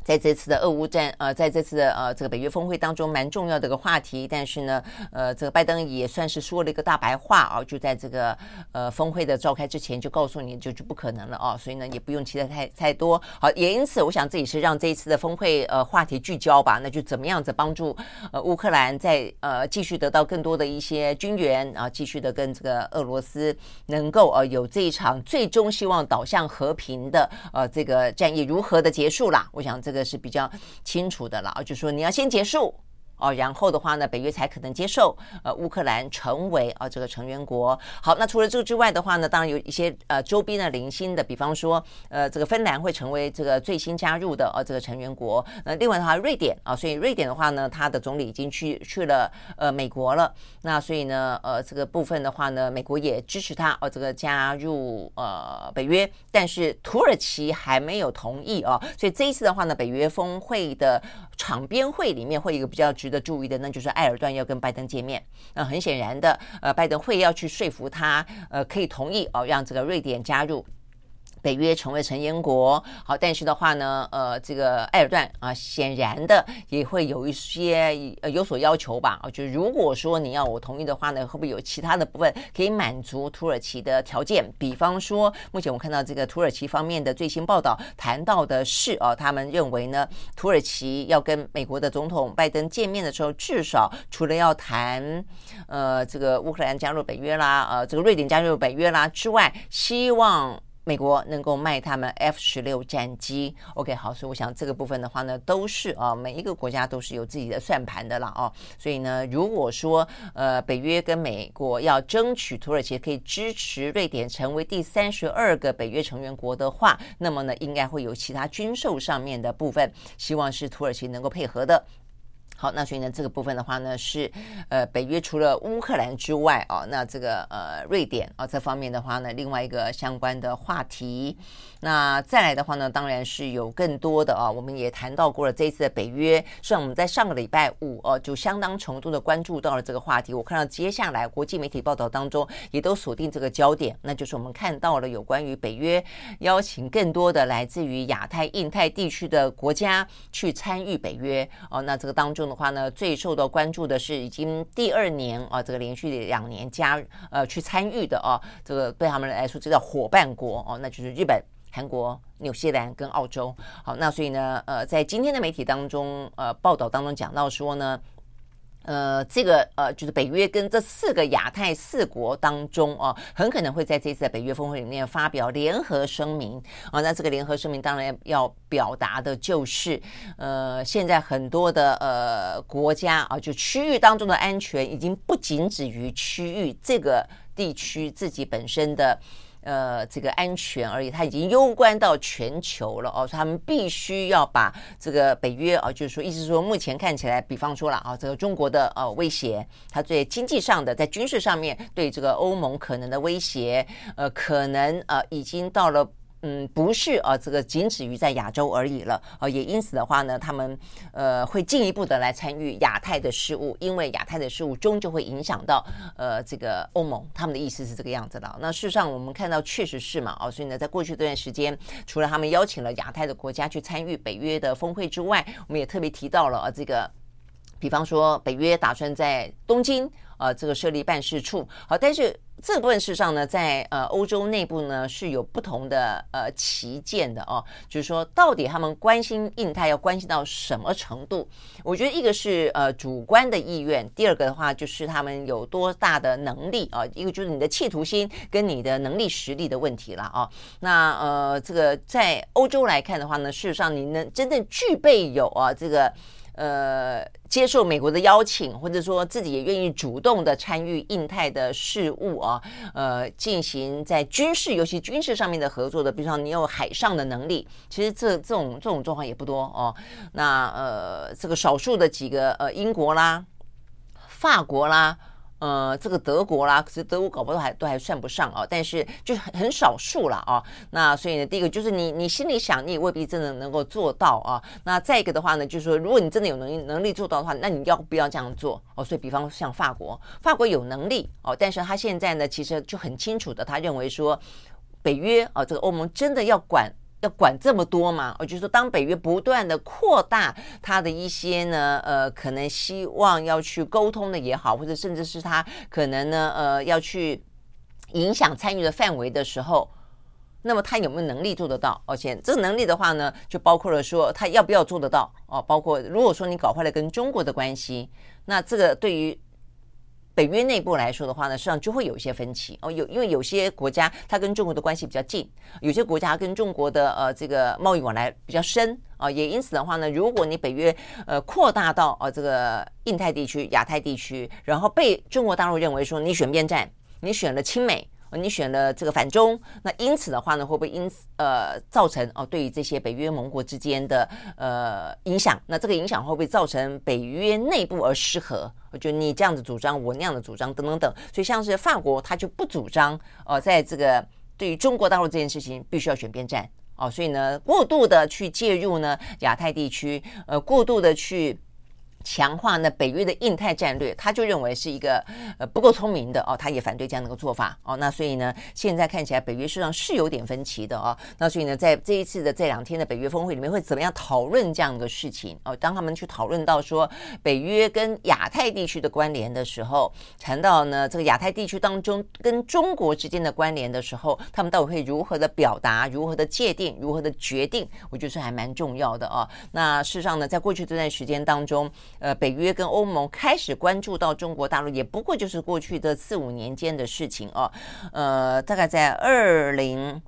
在这次的俄乌战，呃，在这次的呃这个北约峰会当中，蛮重要的一个话题。但是呢，呃，这个拜登也算是说了一个大白话啊，就在这个呃峰会的召开之前就告诉你就就不可能了啊，所以呢也不用期待太太多。好，也因此我想这也是让这一次的峰会呃话题聚焦吧，那就怎么样子帮助呃乌克兰在呃继续得到更多的一些军援啊，继续的跟这个俄罗斯能够呃有这一场最终希望导向和平的呃这个战役如何的结束啦？我想这个。是比较清楚的了，就说你要先结束。哦，然后的话呢，北约才可能接受呃乌克兰成为啊这个成员国。好，那除了这个之外的话呢，当然有一些呃周边的零星的，比方说呃这个芬兰会成为这个最新加入的呃这个成员国。那另外的话，瑞典啊，所以瑞典的话呢，它的总理已经去去了呃美国了。那所以呢，呃这个部分的话呢，美国也支持他呃这个加入呃北约，但是土耳其还没有同意哦。所以这一次的话呢，北约峰会的场边会里面会有一个比较值得注意的，那就是埃尔段要跟拜登见面。那很显然的，呃，拜登会要去说服他，呃，可以同意哦，让这个瑞典加入。北约成为成员国，好，但是的话呢，呃，这个埃尔段啊，显然的也会有一些呃有所要求吧，啊，就是如果说你要我同意的话呢，会不会有其他的部分可以满足土耳其的条件？比方说，目前我看到这个土耳其方面的最新报道谈到的是，啊，他们认为呢，土耳其要跟美国的总统拜登见面的时候，至少除了要谈呃这个乌克兰加入北约啦，呃这个瑞典加入北约啦之外，希望。美国能够卖他们 F 十六战机，OK，好，所以我想这个部分的话呢，都是啊，每一个国家都是有自己的算盘的了哦。所以呢，如果说呃，北约跟美国要争取土耳其可以支持瑞典成为第三十二个北约成员国的话，那么呢，应该会有其他军售上面的部分，希望是土耳其能够配合的。好，那所以呢，这个部分的话呢，是呃，北约除了乌克兰之外啊，那这个呃，瑞典啊这方面的话呢，另外一个相关的话题。那再来的话呢，当然是有更多的啊，我们也谈到过了这一次的北约，虽然我们在上个礼拜五哦，就相当程度的关注到了这个话题。我看到接下来国际媒体报道当中也都锁定这个焦点，那就是我们看到了有关于北约邀请更多的来自于亚太、印太地区的国家去参与北约哦。那这个当中。的话呢，最受到关注的是已经第二年啊，这个连续两年加呃去参与的啊，这个对他们来说这叫伙伴国哦，那就是日本、韩国、纽西兰跟澳洲。好，那所以呢，呃，在今天的媒体当中，呃，报道当中讲到说呢。呃，这个呃，就是北约跟这四个亚太四国当中啊，很可能会在这次的北约峰会里面发表联合声明啊。那这个联合声明当然要表达的就是，呃，现在很多的呃国家啊，就区域当中的安全已经不仅止于区域这个地区自己本身的。呃，这个安全而已，它已经攸关到全球了哦，所以他们必须要把这个北约啊，就是说，意思是说，目前看起来，比方说了啊，这个中国的呃威胁，它对经济上的，在军事上面对这个欧盟可能的威胁，呃，可能呃已经到了。嗯，不是啊，这个仅止于在亚洲而已了啊，也因此的话呢，他们呃会进一步的来参与亚太的事务，因为亚太的事务终究会影响到呃这个欧盟，他们的意思是这个样子的。那事实上我们看到确实是嘛，啊，所以呢，在过去这段时间，除了他们邀请了亚太的国家去参与北约的峰会之外，我们也特别提到了啊，这个比方说北约打算在东京。呃这个设立办事处。好，但是。这部分事实上呢，在呃欧洲内部呢是有不同的呃歧见的哦，就是说到底他们关心印太要关心到什么程度？我觉得一个是呃主观的意愿，第二个的话就是他们有多大的能力啊，一个就是你的企图心跟你的能力实力的问题了啊。那呃这个在欧洲来看的话呢，事实上你能真正具备有啊这个。呃，接受美国的邀请，或者说自己也愿意主动的参与印太的事务啊，呃，进行在军事，尤其军事上面的合作的，比如说你有海上的能力，其实这这种这种状况也不多哦。那呃，这个少数的几个呃，英国啦、法国啦。呃，这个德国啦，可是德国搞不好都还都还算不上啊，但是就是很很少数了啊。那所以呢，第一个就是你你心里想，你也未必真的能够做到啊。那再一个的话呢，就是说，如果你真的有能力能力做到的话，那你要不要这样做哦？所以，比方像法国，法国有能力哦，但是他现在呢，其实就很清楚的，他认为说，北约啊，这个欧盟真的要管。要管这么多吗？我就说，当北约不断的扩大他的一些呢，呃，可能希望要去沟通的也好，或者甚至是他可能呢，呃，要去影响参与的范围的时候，那么他有没有能力做得到？而且这个能力的话呢，就包括了说他要不要做得到哦，包括如果说你搞坏了跟中国的关系，那这个对于。北约内部来说的话呢，实际上就会有一些分歧哦。有因为有些国家它跟中国的关系比较近，有些国家跟中国的呃这个贸易往来比较深啊。也因此的话呢，如果你北约呃扩大到呃这个印太地区、亚太地区，然后被中国大陆认为说你选边站，你选了亲美。你选了这个反中，那因此的话呢，会不会因此呃造成哦对于这些北约盟国之间的呃影响？那这个影响会不会造成北约内部而失和？我觉得你这样子主张，我那样的主张，等等等。所以像是法国，他就不主张哦，在这个对于中国大陆这件事情，必须要选边站哦。所以呢，过度的去介入呢亚太地区，呃，过度的去。强化呢北约的印太战略，他就认为是一个呃不够聪明的哦，他也反对这样的一个做法哦。那所以呢，现在看起来北约事实上是有点分歧的哦。那所以呢，在这一次的这两天的北约峰会里面，会怎么样讨论这样的事情哦？当他们去讨论到说北约跟亚太地区的关联的时候，谈到呢这个亚太地区当中跟中国之间的关联的时候，他们到底会如何的表达、如何的界定、如何的决定？我觉得是还蛮重要的哦。那事实上呢，在过去这段时间当中，呃，北约跟欧盟开始关注到中国大陆，也不过就是过去的四五年间的事情哦。呃，大概在二零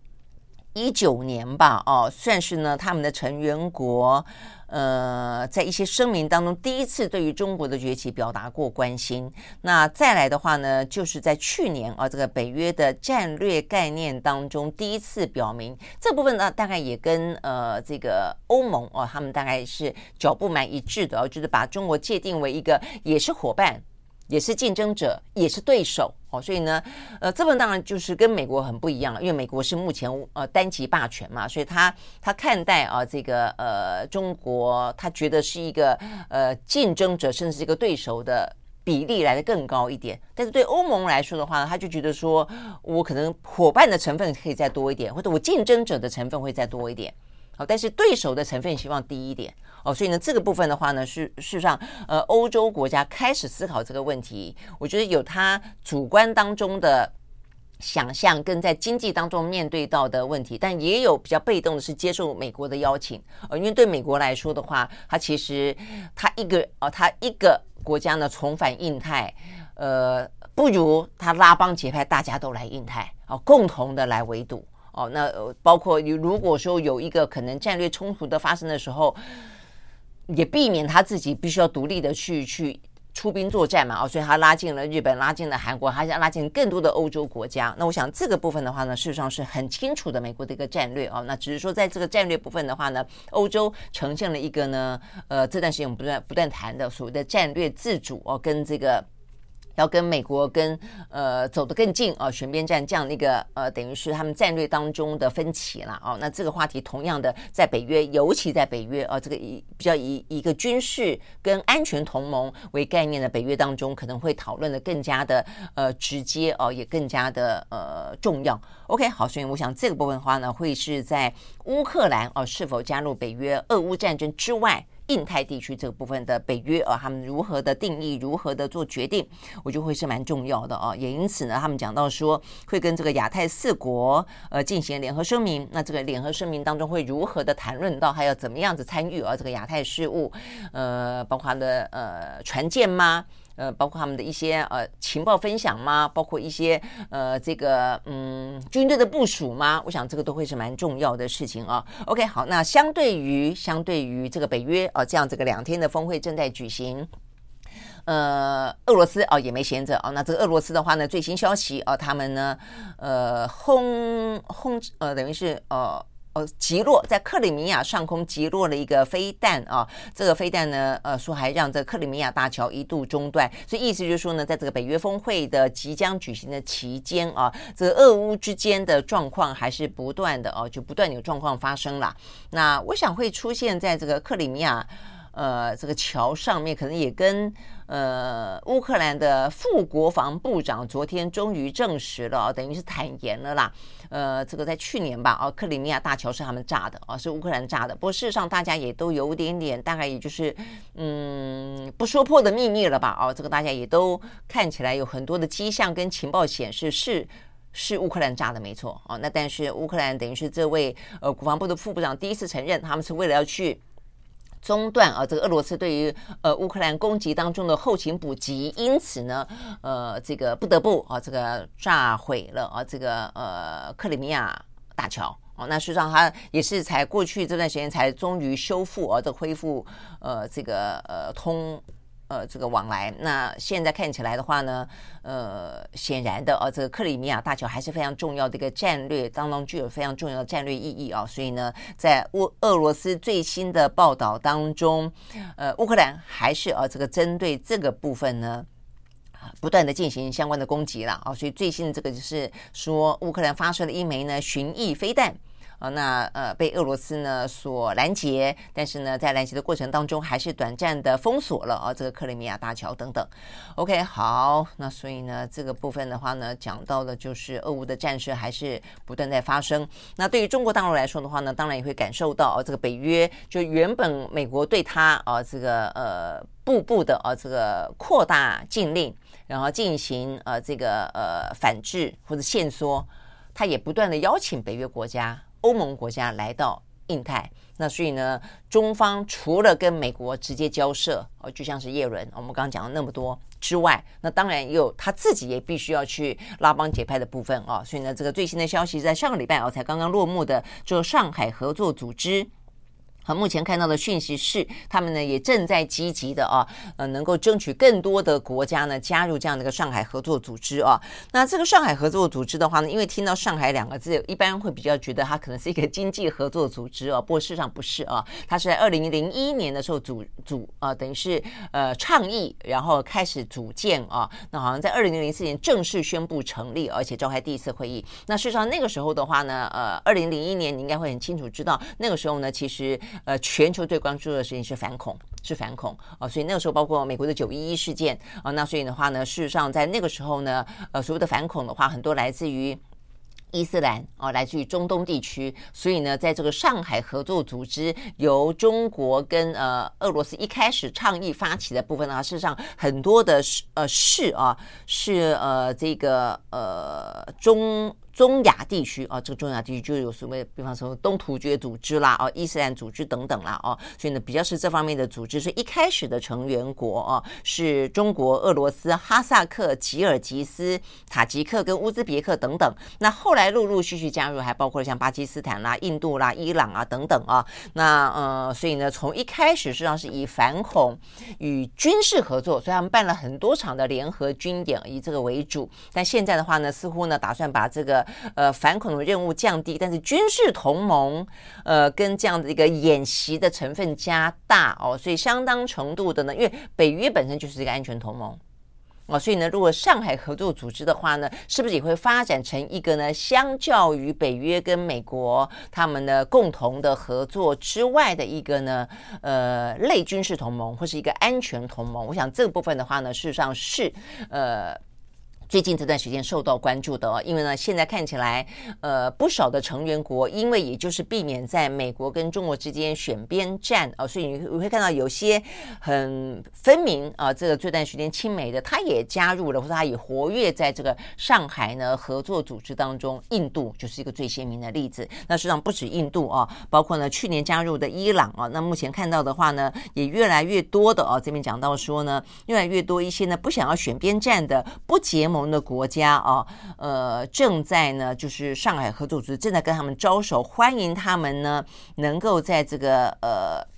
一九年吧，哦，算是呢他们的成员国。呃，在一些声明当中，第一次对于中国的崛起表达过关心。那再来的话呢，就是在去年啊，这个北约的战略概念当中，第一次表明这部分呢，大概也跟呃这个欧盟哦，他们大概是脚步蛮一致的哦，就是把中国界定为一个也是伙伴。也是竞争者，也是对手哦，所以呢，呃，这份当然就是跟美国很不一样了，因为美国是目前呃单极霸权嘛，所以他他看待啊这个呃中国，他觉得是一个呃竞争者，甚至是一个对手的比例来的更高一点。但是对欧盟来说的话呢，他就觉得说我可能伙伴的成分可以再多一点，或者我竞争者的成分会再多一点。但是对手的成分希望低一点哦，所以呢，这个部分的话呢，是事实上，呃，欧洲国家开始思考这个问题，我觉得有他主观当中的想象，跟在经济当中面对到的问题，但也有比较被动的是接受美国的邀请，呃，因为对美国来说的话，他其实他一个哦，他一个国家呢重返印太，呃，不如他拉帮结派，大家都来印太，哦，共同的来围堵。哦，那包括你如果说有一个可能战略冲突的发生的时候，也避免他自己必须要独立的去去出兵作战嘛。哦，所以他拉进了日本，拉进了韩国，还想拉进更多的欧洲国家。那我想这个部分的话呢，事实上是很清楚的美国的一个战略哦。那只是说在这个战略部分的话呢，欧洲呈现了一个呢，呃，这段时间我们不断不断谈的所谓的战略自主哦，跟这个。要跟美国跟呃走得更近啊，选边站这样的一个呃，等于是他们战略当中的分歧了啊。那这个话题同样的在北约，尤其在北约啊，这个以比较以一个军事跟安全同盟为概念的北约当中，可能会讨论的更加的呃直接哦，也更加的呃重要。OK，好，所以我想这个部分的话呢，会是在乌克兰哦是否加入北约、俄乌战争之外。印太地区这个部分的北约啊，他们如何的定义，如何的做决定，我觉得会是蛮重要的啊。也因此呢，他们讲到说会跟这个亚太四国呃进行联合声明，那这个联合声明当中会如何的谈论到还要怎么样子参与啊这个亚太事务，呃，包括他的呃船舰吗？呃，包括他们的一些呃情报分享吗？包括一些呃这个嗯军队的部署吗？我想这个都会是蛮重要的事情啊。OK，好，那相对于相对于这个北约啊，这样这个两天的峰会正在举行，呃，俄罗斯哦也没闲着啊。那这个俄罗斯的话呢，最新消息啊，他们呢呃轰轰呃等于是呃。呃，击落在克里米亚上空击落了一个飞弹啊，这个飞弹呢，呃，说还让这克里米亚大桥一度中断，所以意思就是说呢，在这个北约峰会的即将举行的期间啊，这俄乌之间的状况还是不断的哦，就不断有状况发生了。那我想会出现在这个克里米亚。呃，这个桥上面可能也跟呃乌克兰的副国防部长昨天终于证实了，等于是坦言了啦。呃，这个在去年吧，哦，克里米亚大桥是他们炸的，哦，是乌克兰炸的。不过事实上，大家也都有点点，大概也就是嗯不说破的秘密了吧？哦，这个大家也都看起来有很多的迹象跟情报显示是是乌克兰炸的，没错。哦，那但是乌克兰等于是这位呃国防部的副部长第一次承认，他们是为了要去。中断啊，这个俄罗斯对于呃乌克兰攻击当中的后勤补给，因此呢，呃，这个不得不啊，这个炸毁了啊，这个呃克里米亚大桥哦。那实际上它也是才过去这段时间才终于修复啊，这恢复呃这个呃通。呃，这个往来，那现在看起来的话呢，呃，显然的，呃，这个克里米亚大桥还是非常重要的一个战略当中具有非常重要的战略意义啊，所以呢，在乌俄罗斯最新的报道当中，呃，乌克兰还是呃这个针对这个部分呢，不断的进行相关的攻击了啊，所以最新的这个就是说，乌克兰发射了一枚呢巡弋飞弹。啊，那呃被俄罗斯呢所拦截，但是呢在拦截的过程当中还是短暂的封锁了啊这个克里米亚大桥等等。OK，好，那所以呢这个部分的话呢讲到的就是俄乌的战事还是不断在发生。那对于中国大陆来说的话呢，当然也会感受到啊这个北约就原本美国对他啊这个呃步步的啊这个扩大禁令，然后进行呃这个呃反制或者限缩，他也不断的邀请北约国家。欧盟国家来到印太，那所以呢，中方除了跟美国直接交涉，哦，就像是叶伦，我们刚刚讲了那么多之外，那当然也有他自己也必须要去拉帮结派的部分啊。所以呢，这个最新的消息在上个礼拜哦，才刚刚落幕的，就上海合作组织。和目前看到的讯息是，他们呢也正在积极的啊，呃，能够争取更多的国家呢加入这样的一个上海合作组织啊。那这个上海合作组织的话呢，因为听到“上海”两个字，一般会比较觉得它可能是一个经济合作组织啊，不过事实上不是啊，它是在二零零一年的时候组组啊，等于是呃倡议，然后开始组建啊。那好像在二零零四年正式宣布成立，而且召开第一次会议。那事实上那个时候的话呢，呃，二零零一年你应该会很清楚知道，那个时候呢，其实。呃，全球最关注的事情是反恐，是反恐啊，所以那个时候包括美国的九一一事件啊，那所以的话呢，事实上在那个时候呢，呃，所谓的反恐的话，很多来自于伊斯兰啊，来自于中东地区，所以呢，在这个上海合作组织由中国跟呃俄罗斯一开始倡议发起的部分呢，事实上很多的呃事啊，是呃这个呃中。中亚地区啊，这个中亚地区就有所谓，比方说东突厥组织啦，哦，伊斯兰组织等等啦，哦，所以呢，比较是这方面的组织。所以一开始的成员国啊，是中国、俄罗斯、哈萨克、吉尔吉斯、塔吉克跟乌兹别克等等。那后来陆陆续续加入，还包括了像巴基斯坦啦、印度啦、伊朗啊等等啊。那呃，所以呢，从一开始实际上是以反恐与军事合作，所以他们办了很多场的联合军演，以这个为主。但现在的话呢，似乎呢，打算把这个。呃，反恐的任务降低，但是军事同盟，呃，跟这样的一个演习的成分加大哦，所以相当程度的呢，因为北约本身就是一个安全同盟哦，所以呢，如果上海合作组织的话呢，是不是也会发展成一个呢，相较于北约跟美国他们的共同的合作之外的一个呢，呃，类军事同盟或是一个安全同盟？我想这个部分的话呢，事实上是呃。最近这段时间受到关注的哦，因为呢，现在看起来，呃，不少的成员国，因为也就是避免在美国跟中国之间选边站啊，所以你会看到有些很分明啊，这个这段时间亲美的，他也加入了，或者他也活跃在这个上海呢合作组织当中。印度就是一个最鲜明的例子。那实际上不止印度啊，包括呢去年加入的伊朗啊，那目前看到的话呢，也越来越多的啊，这边讲到说呢，越来越多一些呢不想要选边站的不结盟。的国家啊，呃，正在呢，就是上海合作组织正在跟他们招手，欢迎他们呢，能够在这个呃。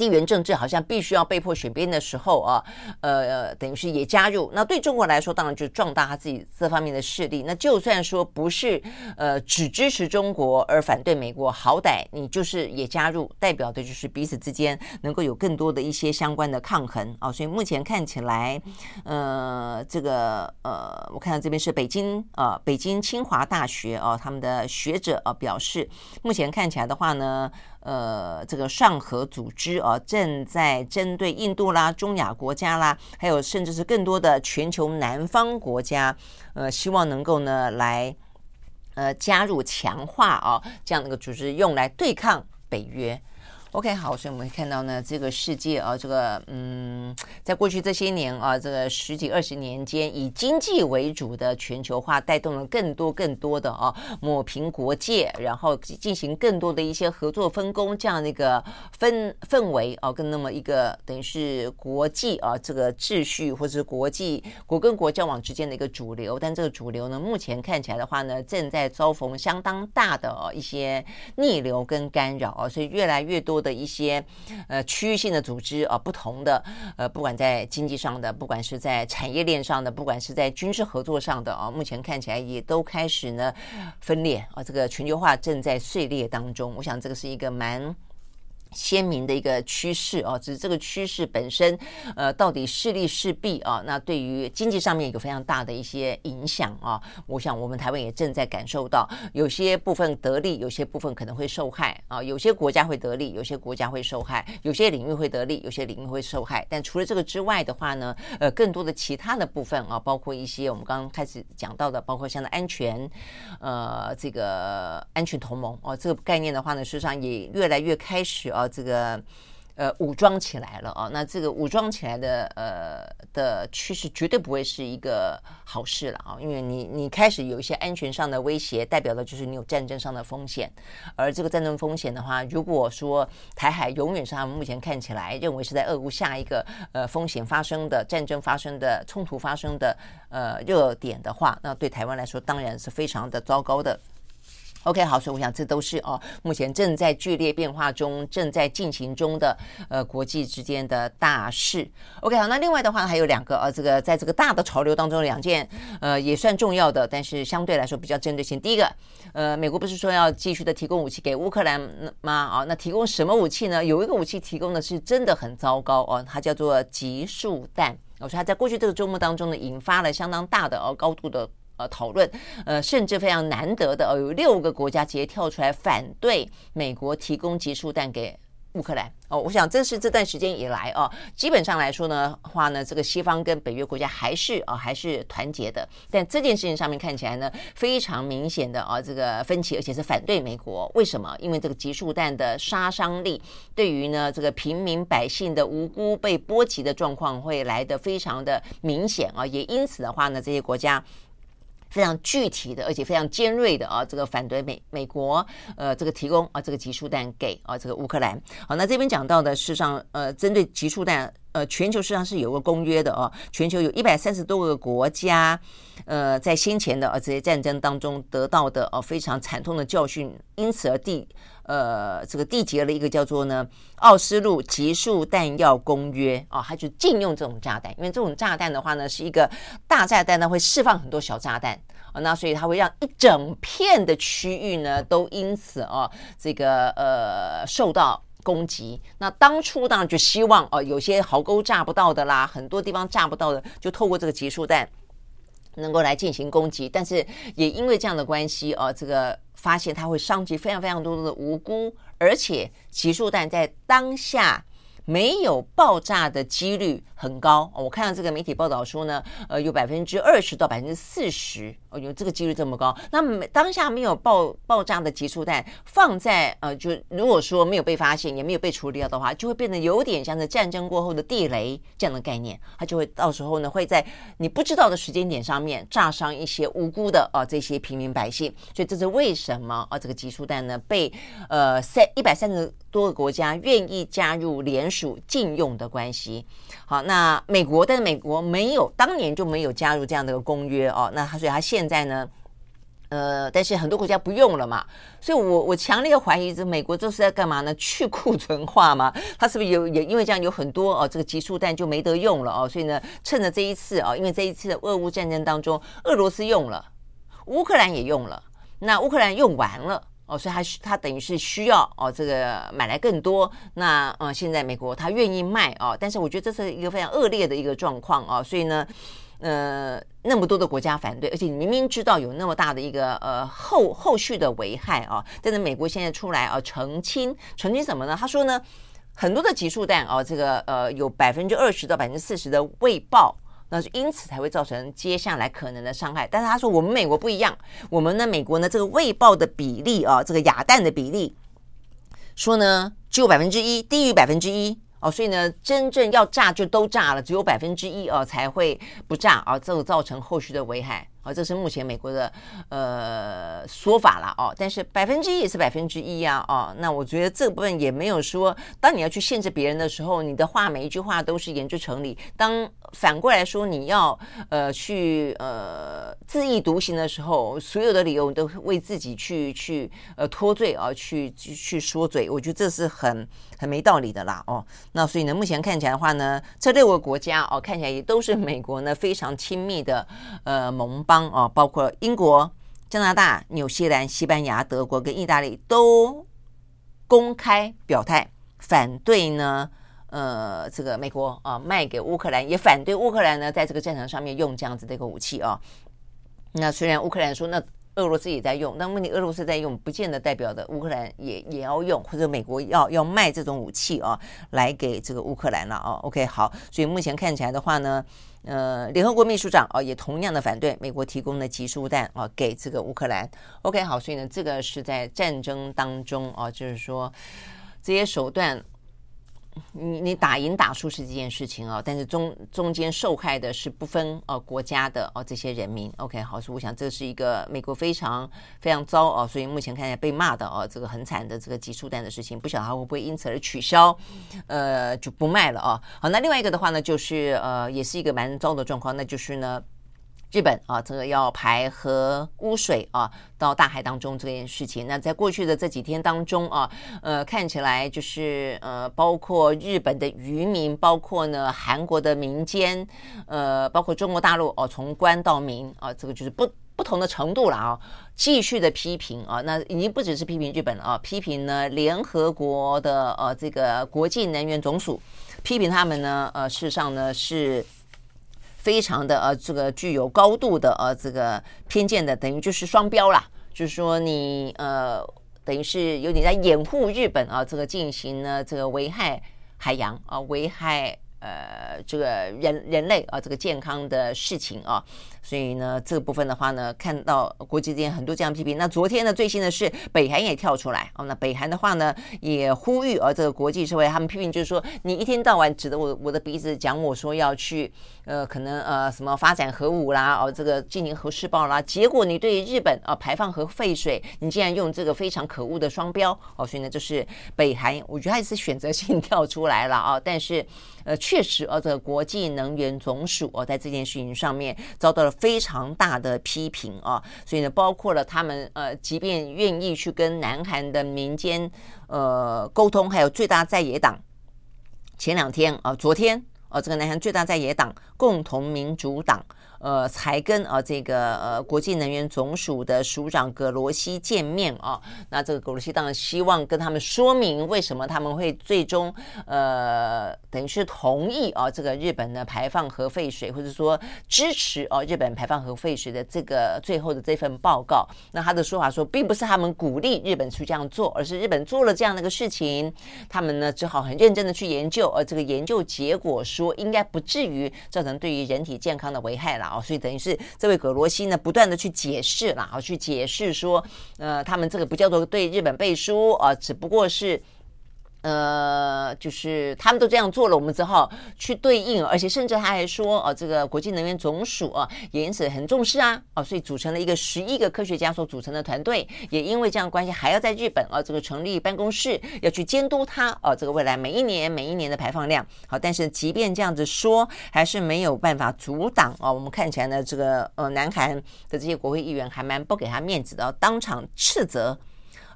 地缘政治好像必须要被迫选边的时候啊，呃，等于是也加入。那对中国来说，当然就壮大他自己这方面的势力。那就算说不是呃只支持中国而反对美国，好歹你就是也加入，代表的就是彼此之间能够有更多的一些相关的抗衡啊。所以目前看起来，呃，这个呃，我看到这边是北京啊，北京清华大学啊，他们的学者啊表示，目前看起来的话呢。呃，这个上合组织啊，正在针对印度啦、中亚国家啦，还有甚至是更多的全球南方国家，呃，希望能够呢来呃加入强化啊这样的一个组织，用来对抗北约。OK，好，所以我们会看到呢，这个世界啊，这个嗯，在过去这些年啊，这个十几二十年间，以经济为主的全球化带动了更多更多的啊，抹平国界，然后进行更多的一些合作分工这样的一个氛氛围啊，跟那么一个等于是国际啊这个秩序或者是国际国跟国交往之间的一个主流，但这个主流呢，目前看起来的话呢，正在遭逢相当大的啊一些逆流跟干扰啊，所以越来越多。的一些呃区域性的组织啊，不同的呃，不管在经济上的，不管是在产业链上的，不管是在军事合作上的啊，目前看起来也都开始呢分裂啊，这个全球化正在碎裂当中。我想这个是一个蛮。鲜明的一个趋势啊，只是这个趋势本身，呃，到底势利势弊啊？那对于经济上面有非常大的一些影响啊。我想我们台湾也正在感受到，有些部分得利，有些部分可能会受害啊。有些国家会得利，有些国家会受害，有些领域会得利，有些领域会受害。但除了这个之外的话呢，呃，更多的其他的部分啊，包括一些我们刚刚开始讲到的，包括像的安全，呃，这个安全同盟哦，这个概念的话呢，事实上也越来越开始啊。这个呃武装起来了啊，那这个武装起来的呃的趋势绝对不会是一个好事了啊，因为你你开始有一些安全上的威胁，代表的就是你有战争上的风险，而这个战争风险的话，如果说台海永远是他们目前看起来认为是在俄乌下一个呃风险发生的战争发生的冲突发生的呃热点的话，那对台湾来说当然是非常的糟糕的。OK，好，所以我想这都是哦，目前正在剧烈变化中、正在进行中的呃国际之间的大事。OK，好，那另外的话还有两个呃，这个在这个大的潮流当中两件呃也算重要的，但是相对来说比较针对性。第一个，呃，美国不是说要继续的提供武器给乌克兰吗？啊、哦，那提供什么武器呢？有一个武器提供的是真的很糟糕哦，它叫做集束弹。我说它在过去这个周末当中呢，引发了相当大的哦高度的。呃，讨论，呃，甚至非常难得的，哦，有六个国家直接跳出来反对美国提供集束弹给乌克兰。哦，我想这是这段时间以来啊，基本上来说呢话呢，这个西方跟北约国家还是啊还是团结的，但这件事情上面看起来呢，非常明显的啊这个分歧，而且是反对美国。为什么？因为这个集束弹的杀伤力，对于呢这个平民百姓的无辜被波及的状况会来得非常的明显啊，也因此的话呢，这些国家。非常具体的，而且非常尖锐的啊，这个反对美美国呃，这个提供啊这个集束弹给啊这个乌克兰。好，那这边讲到的事实上呃，针对集束弹呃，全球事实上是有个公约的哦，全球有一百三十多个国家呃，在先前的啊这些战争当中得到的啊非常惨痛的教训，因此而缔。呃，这个缔结了一个叫做呢奥斯陆集束弹药公约啊，它就禁用这种炸弹，因为这种炸弹的话呢是一个大炸弹呢会释放很多小炸弹啊，那所以它会让一整片的区域呢都因此啊这个呃受到攻击。那当初当然就希望哦、有些壕沟炸不到的啦，很多地方炸不到的，就透过这个集束弹能够来进行攻击，但是也因为这样的关系啊，这个。发现它会伤及非常非常多的无辜，而且集束弹在当下没有爆炸的几率很高。我看到这个媒体报道说呢，呃，有百分之二十到百分之四十，哦，有这个几率这么高。那当下没有爆爆炸的集束弹放在呃，就如果说没有被发现，也没有被处理掉的话，就会变得有点像是战争过后的地雷这样的概念，它就会到时候呢会在你不知道的时间点上面炸伤一些无辜的啊、这些平民百姓。所以这是为什么啊这个集束弹呢被呃三一百三十多个国家愿意加入联署。禁用的关系，好，那美国，但是美国没有当年就没有加入这样的一个公约哦，那他所以他现现在呢，呃，但是很多国家不用了嘛，所以我我强烈怀疑这美国这是在干嘛呢？去库存化嘛？他是不是有也因为这样有很多哦，这个集束弹就没得用了哦，所以呢，趁着这一次啊，因为这一次的俄乌战争当中，俄罗斯用了，乌克兰也用了，那乌克兰用完了。哦，所以他他等于是需要哦，这个买来更多。那嗯，现在美国他愿意卖哦，但是我觉得这是一个非常恶劣的一个状况哦。所以呢，呃，那么多的国家反对，而且你明明知道有那么大的一个呃后后续的危害啊，但是美国现在出来啊澄清，澄清什么呢？他说呢，很多的集束弹哦，这个呃有百分之二十到百分之四十的未爆。那是因此才会造成接下来可能的伤害，但是他说我们美国不一样，我们呢美国呢这个未爆的比例啊，这个哑弹的比例，说呢只有百分之一，低于百分之一哦，所以呢真正要炸就都炸了，只有百分之一哦才会不炸啊，这造成后续的危害。啊，这是目前美国的呃说法了哦，但是百分之一也是百分之一呀，哦，那我觉得这部分也没有说，当你要去限制别人的时候，你的话每一句话都是言之成理。当反过来说你要呃去呃自意独行的时候，所有的理由都为自己去去呃脱罪啊，去去说嘴，我觉得这是很很没道理的啦哦。那所以呢，目前看起来的话呢，这六个国家哦，看起来也都是美国呢非常亲密的呃盟。邦啊，包括英国、加拿大、纽西兰、西班牙、德国跟意大利都公开表态反对呢。呃，这个美国啊卖给乌克兰，也反对乌克兰呢在这个战场上面用这样子的一个武器啊。那虽然乌克兰说那。俄罗斯也在用，但问题俄罗斯在用，不见得代表的乌克兰也也要用，或者美国要要卖这种武器啊，来给这个乌克兰了啊。OK，好，所以目前看起来的话呢，呃，联合国秘书长啊也同样的反对美国提供的集束弹啊给这个乌克兰。OK，好，所以呢，这个是在战争当中啊，就是说这些手段。你你打赢打输是这件事情啊，但是中中间受害的是不分呃国家的哦这些人民。OK，好，所以我想这是一个美国非常非常糟哦，所以目前看起来被骂的哦，这个很惨的这个集束弹的事情，不晓得他会不会因此而取消，呃就不卖了啊。好，那另外一个的话呢，就是呃也是一个蛮糟的状况，那就是呢。日本啊，这个要排核污水啊到大海当中这件事情，那在过去的这几天当中啊，呃，看起来就是呃，包括日本的渔民，包括呢韩国的民间，呃，包括中国大陆哦，从官到民啊，这个就是不不同的程度了啊，继续的批评啊，那已经不只是批评日本了啊，批评呢联合国的呃这个国际能源总署，批评他们呢，呃，事实上呢是。非常的呃，这个具有高度的呃，这个偏见的，等于就是双标啦，就是说你呃，等于是有点在掩护日本啊，这个进行呢这个危害海洋啊，危害。呃，这个人人类啊，这个健康的事情啊，所以呢，这个部分的话呢，看到国际之间很多这样批评。那昨天呢，最新的是北韩也跳出来哦。那北韩的话呢，也呼吁啊，这个国际社会他们批评，就是说你一天到晚指着我我的鼻子讲我说要去呃，可能呃什么发展核武啦，哦这个进行核试爆啦，结果你对日本啊排放核废水，你竟然用这个非常可恶的双标哦。所以呢，就是北韩，我觉得还是选择性跳出来了啊，但是。呃，确实，呃，这个国际能源总署哦，在这件事情上面遭到了非常大的批评啊，所以呢，包括了他们呃，即便愿意去跟南韩的民间呃沟通，还有最大在野党，前两天啊，昨天啊，这个南韩最大在野党共同民主党呃才跟啊这个呃国际能源总署的署长葛罗西见面啊。那这个葛罗西当然希望跟他们说明为什么他们会最终呃等于是同意啊这个日本的排放核废水，或者说支持哦日本排放核废水的这个最后的这份报告。那他的说法说，并不是他们鼓励日本去这样做，而是日本做了这样的一个事情，他们呢只好很认真的去研究，而这个研究结果说应该不至于造成对于人体健康的危害了哦。所以等于是这位葛罗西呢不断的去解释了啊，去解释说，呃，他们这个不叫做对日本背书啊，只不过是。呃，就是他们都这样做了，我们只好去对应，而且甚至他还说，哦，这个国际能源总署啊，也因此很重视啊，哦，所以组成了一个十一个科学家所组成的团队，也因为这样关系，还要在日本啊，这个成立办公室，要去监督他，哦，这个未来每一年每一年的排放量。好，但是即便这样子说，还是没有办法阻挡啊。我们看起来呢，这个呃，南韩的这些国会议员还蛮不给他面子的，当场斥责。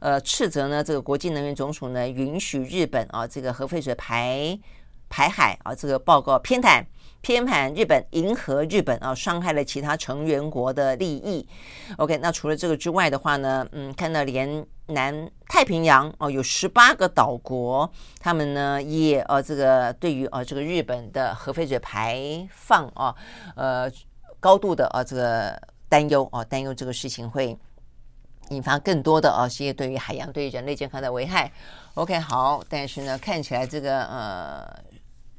呃，斥责呢，这个国际能源总署呢，允许日本啊，这个核废水排排海啊，这个报告偏袒偏袒日本，迎合日本啊，伤害了其他成员国的利益。OK，那除了这个之外的话呢，嗯，看到连南太平洋哦，有十八个岛国，他们呢也呃，这个对于呃这个日本的核废水排放啊，呃，高度的啊这个担忧啊，担忧这个事情会。引发更多的啊，这些对于海洋、对于人类健康的危害。OK，好，但是呢，看起来这个呃。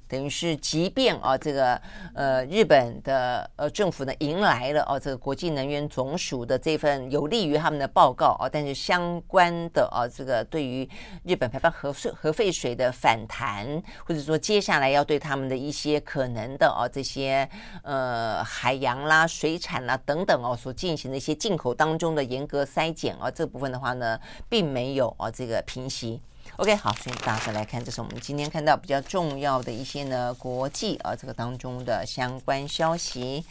等于是，即便啊，这个呃，日本的呃政府呢，迎来了哦、啊，这个国际能源总署的这份有利于他们的报告啊，但是相关的啊，这个对于日本排放核废核废水的反弹，或者说接下来要对他们的一些可能的啊这些呃海洋啦、水产啦等等哦、所进行的一些进口当中的严格筛检啊，这部分的话呢，并没有啊这个平息。OK，好，所以大家来看，这是我们今天看到比较重要的一些呢国际啊这个当中的相关消息。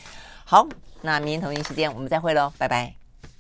好，那明天同一时间我们再会喽，拜拜。